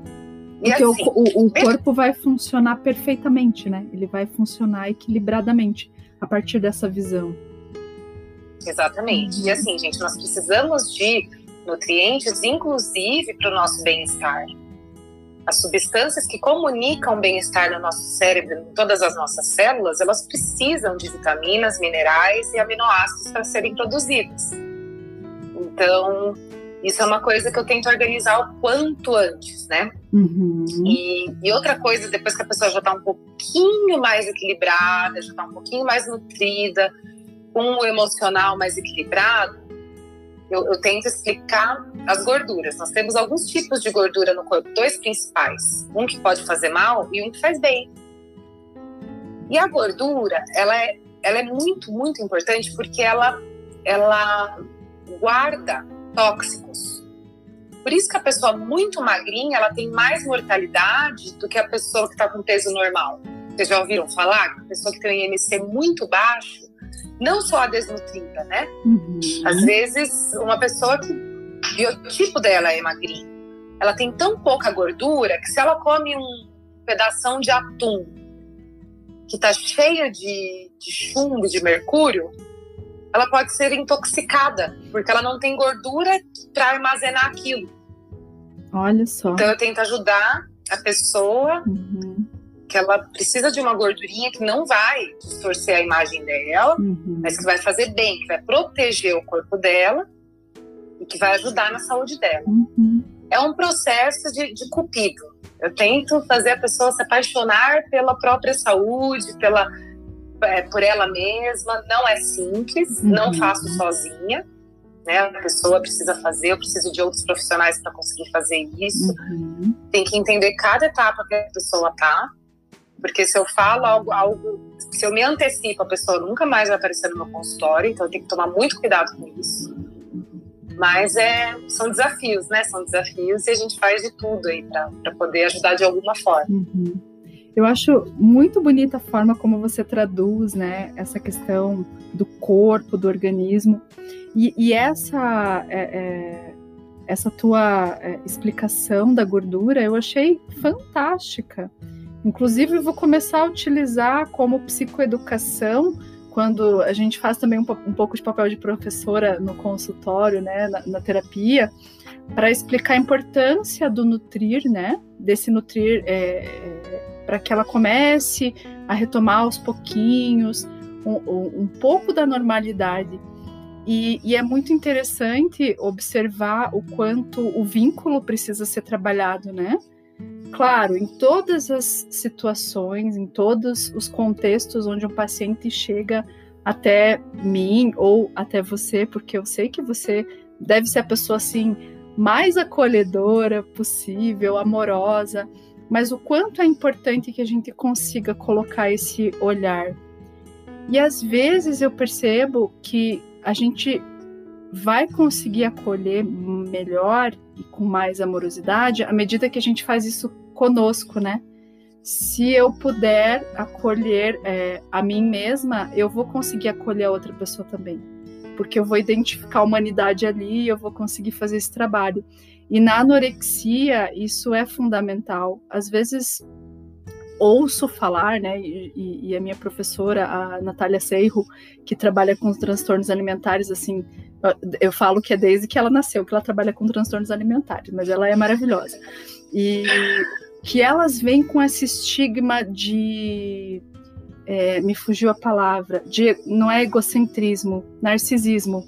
Speaker 2: E Porque assim, o, o, corpo vai funcionar perfeitamente, né? Ele vai funcionar equilibradamente a partir dessa visão.
Speaker 1: Exatamente. Uhum. E assim, gente, nós precisamos de nutrientes, inclusive para o nosso bem-estar as substâncias que comunicam bem-estar no nosso cérebro, em todas as nossas células, elas precisam de vitaminas, minerais e aminoácidos para serem produzidas. Então, isso é uma coisa que eu tento organizar o quanto antes, né? Uhum. E, e, outra coisa, depois que a pessoa já está um pouquinho mais equilibrada, já está um pouquinho mais nutrida, com o emocional mais equilibrado, eu, eu, tento explicar as gorduras. Nós temos alguns tipos de gordura no corpo, dois principais. Um que pode fazer mal e um que faz bem. E a gordura, ela é, ela é muito, muito importante porque ela, ela guarda tóxicos. Por isso que a pessoa muito magrinha, ela tem mais mortalidade do que a pessoa que está com peso normal. Vocês já ouviram falar que a pessoa que tem um IMC muito baixo, não só a desnutrida, né? Uhum. Às vezes, uma pessoa que o biotipo dela é magrinho, ela tem tão pouca gordura que se ela come um pedação de atum que está cheia de, de chumbo, de mercúrio, ela pode ser intoxicada, porque ela não tem gordura para armazenar aquilo.
Speaker 2: Olha só.
Speaker 1: Então eu tento ajudar a pessoa uhum que ela precisa de uma gordurinha que não vai distorcer a imagem dela, uhum. mas que vai fazer bem, que vai proteger o corpo dela e que vai ajudar na saúde dela. Uhum. É um processo de, de cupido. Eu tento fazer a pessoa se apaixonar pela própria saúde, pela, é, por ela mesma. Não é simples, uhum. não faço sozinha. Né? A pessoa precisa fazer, eu preciso de outros profissionais para conseguir fazer isso. Uhum. Tem que entender cada etapa que a pessoa está porque se eu falo algo, algo, se eu me antecipo, a pessoa nunca mais vai aparecer no meu consultório, então eu tenho que tomar muito cuidado com isso. Mas é, são desafios, né? São desafios e a gente faz de tudo aí para poder ajudar de alguma forma. Uhum.
Speaker 2: Eu acho muito bonita a forma como você traduz, né, essa questão do corpo, do organismo. E, e essa, é, é, essa tua é, explicação da gordura eu achei fantástica. Inclusive, vou começar a utilizar como psicoeducação, quando a gente faz também um, um pouco de papel de professora no consultório, né, na, na terapia, para explicar a importância do nutrir, né, desse nutrir é, é, para que ela comece a retomar aos pouquinhos um, um pouco da normalidade. E, e, é muito interessante observar o quanto o vínculo precisa ser trabalhado, né? Claro, em todas as situações, em todos os contextos onde um paciente chega até mim ou até você, porque eu sei que você deve ser a pessoa assim mais acolhedora possível, amorosa, mas o quanto é importante que a gente consiga colocar esse olhar. E às vezes eu percebo que a gente vai conseguir acolher melhor e com mais amorosidade à medida que a gente faz isso conosco, né? Se eu puder acolher é, a mim mesma, eu vou conseguir acolher a outra pessoa também, porque eu vou identificar a humanidade ali e eu vou conseguir fazer esse trabalho. E na anorexia, isso é fundamental. Às vezes ouço falar, né, e, e, a minha professora, a Natália Seirro, que trabalha com transtornos alimentares, assim, eu falo que é desde que ela nasceu que ela trabalha com transtornos alimentares, mas ela é maravilhosa. E que elas vêm com esse estigma de. É, me fugiu a palavra, de, não é egocentrismo, narcisismo.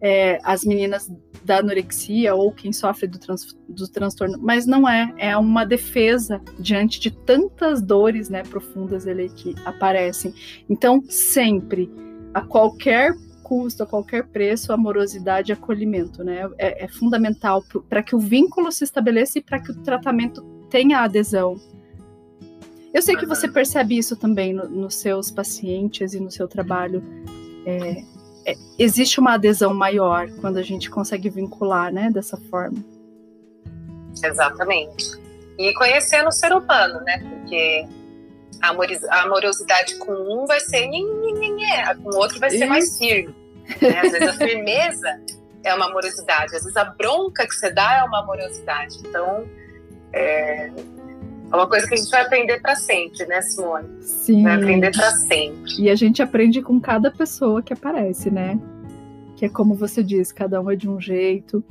Speaker 2: É, as meninas da anorexia ou quem sofre do, trans, do transtorno, mas não é, é uma defesa diante de tantas dores né, profundas ali que aparecem. Então, sempre, a qualquer custo, a qualquer preço, amorosidade e acolhimento, né? É, é fundamental para que o vínculo se estabeleça e para que o tratamento tenha adesão. Eu sei que você percebe isso também no, nos seus pacientes e no seu trabalho. É, é, existe uma adesão maior quando a gente consegue vincular, né, dessa forma.
Speaker 1: Exatamente. E conhecendo o ser humano, né? Porque a amorosidade com um vai ser com o outro vai ser mais firme. Né? Às vezes a firmeza é uma amorosidade, às vezes a bronca que você dá é uma amorosidade. Então, é, é uma coisa que a gente vai aprender para sempre, né, Simone?
Speaker 2: Sim.
Speaker 1: Vai aprender para sempre.
Speaker 2: E a gente aprende com cada pessoa que aparece, né? Que é como você diz, cada um é de um jeito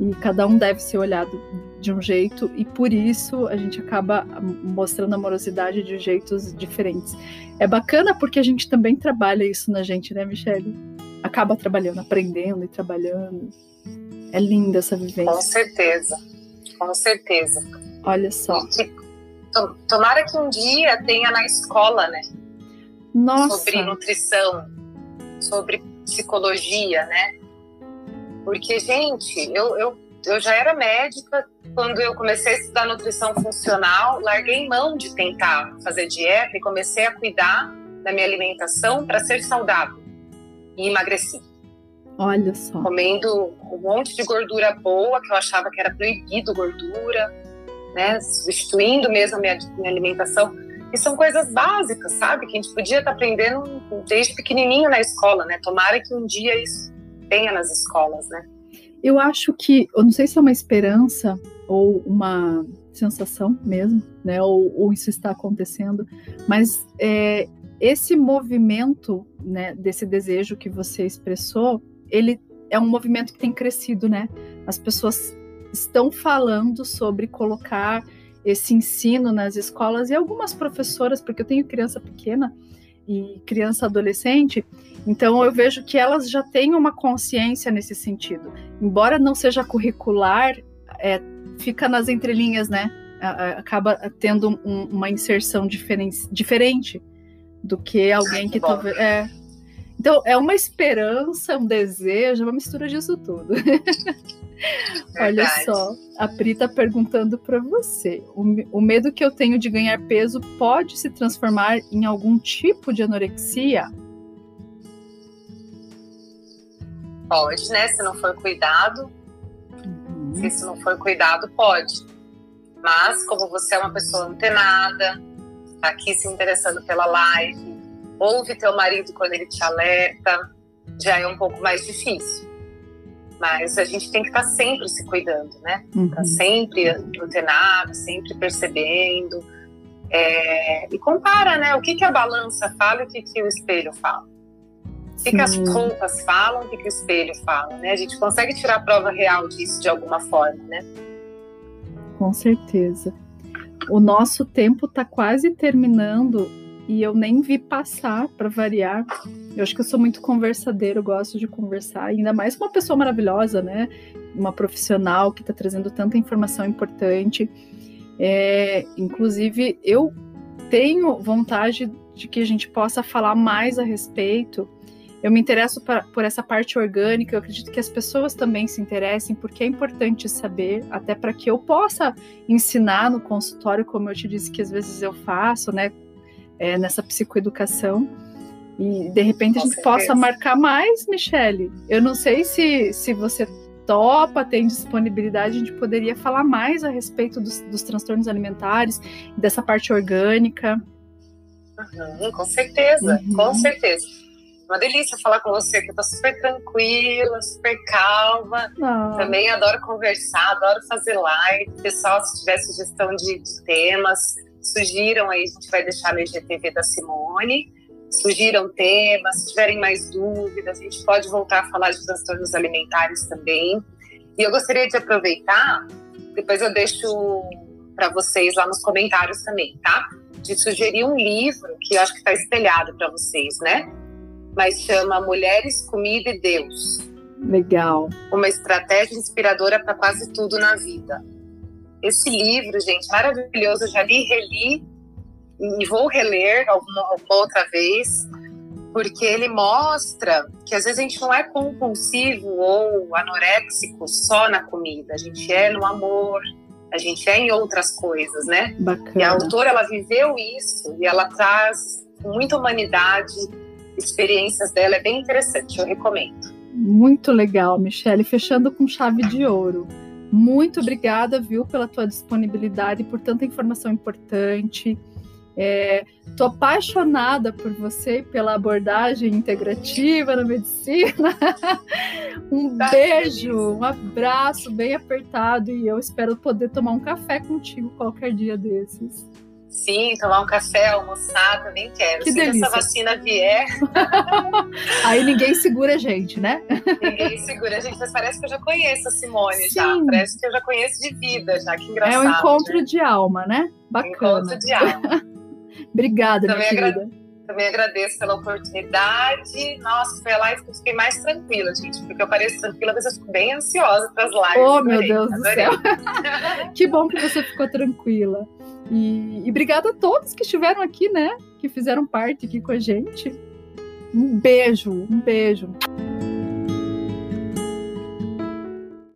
Speaker 2: e cada um deve ser olhado de um jeito e por isso a gente acaba mostrando amorosidade de jeitos diferentes. É bacana porque a gente também trabalha isso na gente, né, Michelle? Acaba trabalhando, aprendendo e trabalhando. É linda essa vivência.
Speaker 1: Com certeza, com certeza.
Speaker 2: Olha só.
Speaker 1: Tomara que um dia tenha na escola, né?
Speaker 2: Nossa.
Speaker 1: Sobre nutrição, sobre psicologia, né? Porque, gente, eu, eu, eu já era médica quando eu comecei a estudar nutrição funcional, larguei mão de tentar fazer dieta e comecei a cuidar da minha alimentação para ser saudável e emagreci.
Speaker 2: Olha só.
Speaker 1: Comendo um monte de gordura boa, que eu achava que era proibido gordura, né? Substituindo mesmo a minha, minha alimentação. E são coisas básicas, sabe? Que a gente podia estar tá aprendendo desde pequenininho na escola, né? Tomara que um dia isso tenha nas escolas, né?
Speaker 2: Eu acho que, eu não sei se é uma esperança ou uma sensação mesmo, né? Ou, ou isso está acontecendo, mas é, esse movimento, né? Desse desejo que você expressou, ele é um movimento que tem crescido, né? As pessoas estão falando sobre colocar esse ensino nas escolas e algumas professoras, porque eu tenho criança pequena, e criança adolescente, então eu vejo que elas já têm uma consciência nesse sentido. Embora não seja curricular, é, fica nas entrelinhas, né? Acaba tendo um, uma inserção diferen diferente do que alguém que talvez. É. Então, é uma esperança, um desejo, uma mistura disso tudo. Olha só, a Pri está perguntando para você: o, o, medo que eu tenho de ganhar peso pode se transformar em algum tipo de anorexia?
Speaker 1: Pode, né? Se não for cuidado. Uhum. Se isso não for cuidado, pode. Mas, como você é uma pessoa antenada, tá aqui se interessando pela live, ouve teu marido quando ele te alerta, já é um pouco mais difícil. Mas a gente tem que estar tá sempre se cuidando, né? Uhum. Tá sempre antenado, sempre percebendo. É... E compara, né? O que, que a balança fala e o que, que o espelho fala. O que, que as roupas falam, o que, que o espelho fala, né? A gente consegue tirar a prova real disso de alguma forma, né?
Speaker 2: Com certeza. O nosso tempo está quase terminando e eu nem vi passar para variar. Eu acho que eu sou muito conversadeiro, eu gosto de conversar, ainda mais com uma pessoa maravilhosa, né? Uma profissional que está trazendo tanta informação importante. É, inclusive, eu tenho vontade de que a gente possa falar mais a respeito. Eu me interesso pra, por essa parte orgânica, eu acredito que as pessoas também se interessem, porque é importante saber, até para que eu possa ensinar no consultório, como eu te disse que às vezes eu faço, né? É, nessa psicoeducação. E de repente
Speaker 1: Com
Speaker 2: a gente
Speaker 1: certeza.
Speaker 2: possa marcar mais, Michele. Eu não sei se, se você topa, tem disponibilidade, a gente poderia falar mais a respeito dos, dos transtornos alimentares, dessa parte orgânica.
Speaker 1: Uhum, com certeza,
Speaker 2: Uhum.
Speaker 1: com certeza. Uma delícia falar com você, que eu tô super tranquila, super calma.
Speaker 2: Ah,
Speaker 1: Também adoro conversar, adoro fazer live. Pessoal, se tiver sugestão de, de temas, sugiram aí, a gente vai deixar no IGTV da Simone. Sugiram temas, se tiverem mais dúvidas, a gente pode voltar a falar de transtornos alimentares também. E eu gostaria de aproveitar, depois eu deixo para vocês lá nos comentários também, tá? De sugerir um livro que eu acho que está espelhado para vocês, né? Mas chama Mulheres, Comida e Deus
Speaker 2: legal.
Speaker 1: uma estratégia inspiradora para quase tudo na vida. Esse livro, gente, maravilhoso. Eu já li, reli e vou reler alguma, alguma outra vez, porque ele mostra que às vezes a gente não é compulsivo ou anoréxico só na comida, a gente é no amor, a gente é em outras coisas, né? E a
Speaker 2: Bacana.
Speaker 1: autora, ela viveu isso e ela traz com muita humanidade experiências dela, é bem interessante, eu recomendo.
Speaker 2: Muito legal, Michele. Fechando com chave de ouro. Muito obrigada, viu, pela tua disponibilidade, por tanta informação importante. É, tô apaixonada por você e pela abordagem integrativa na medicina. Um
Speaker 1: Tá
Speaker 2: beijo,
Speaker 1: feliz.
Speaker 2: um abraço bem apertado e eu espero poder tomar um café contigo qualquer dia desses.
Speaker 1: Sim, tomar um café, almoçar, também quero.
Speaker 2: Que
Speaker 1: Se
Speaker 2: delícia.
Speaker 1: essa vacina vier,
Speaker 2: Aí ninguém segura a gente, né?
Speaker 1: ninguém segura a gente. Mas parece que eu já conheço a Simone já.
Speaker 2: Sim.
Speaker 1: Parece que eu já conheço de vida já. Que engraçado.
Speaker 2: É um encontro
Speaker 1: né?
Speaker 2: de alma, né? Bacana.
Speaker 1: Encontro de alma.
Speaker 2: Obrigada, minha
Speaker 1: Também agra-
Speaker 2: querida.
Speaker 1: Também agradeço pela oportunidade. Nossa, foi a live que eu fiquei mais tranquila, gente. Porque eu pareço tranquila, mas eu fico bem ansiosa para as lives.
Speaker 2: Oh, meu
Speaker 1: Adorei,
Speaker 2: Deus do
Speaker 1: adorei.
Speaker 2: céu. Que bom que você ficou tranquila. E, e obrigada a todos que estiveram aqui, né? Que fizeram parte aqui com a gente. Um beijo, um beijo.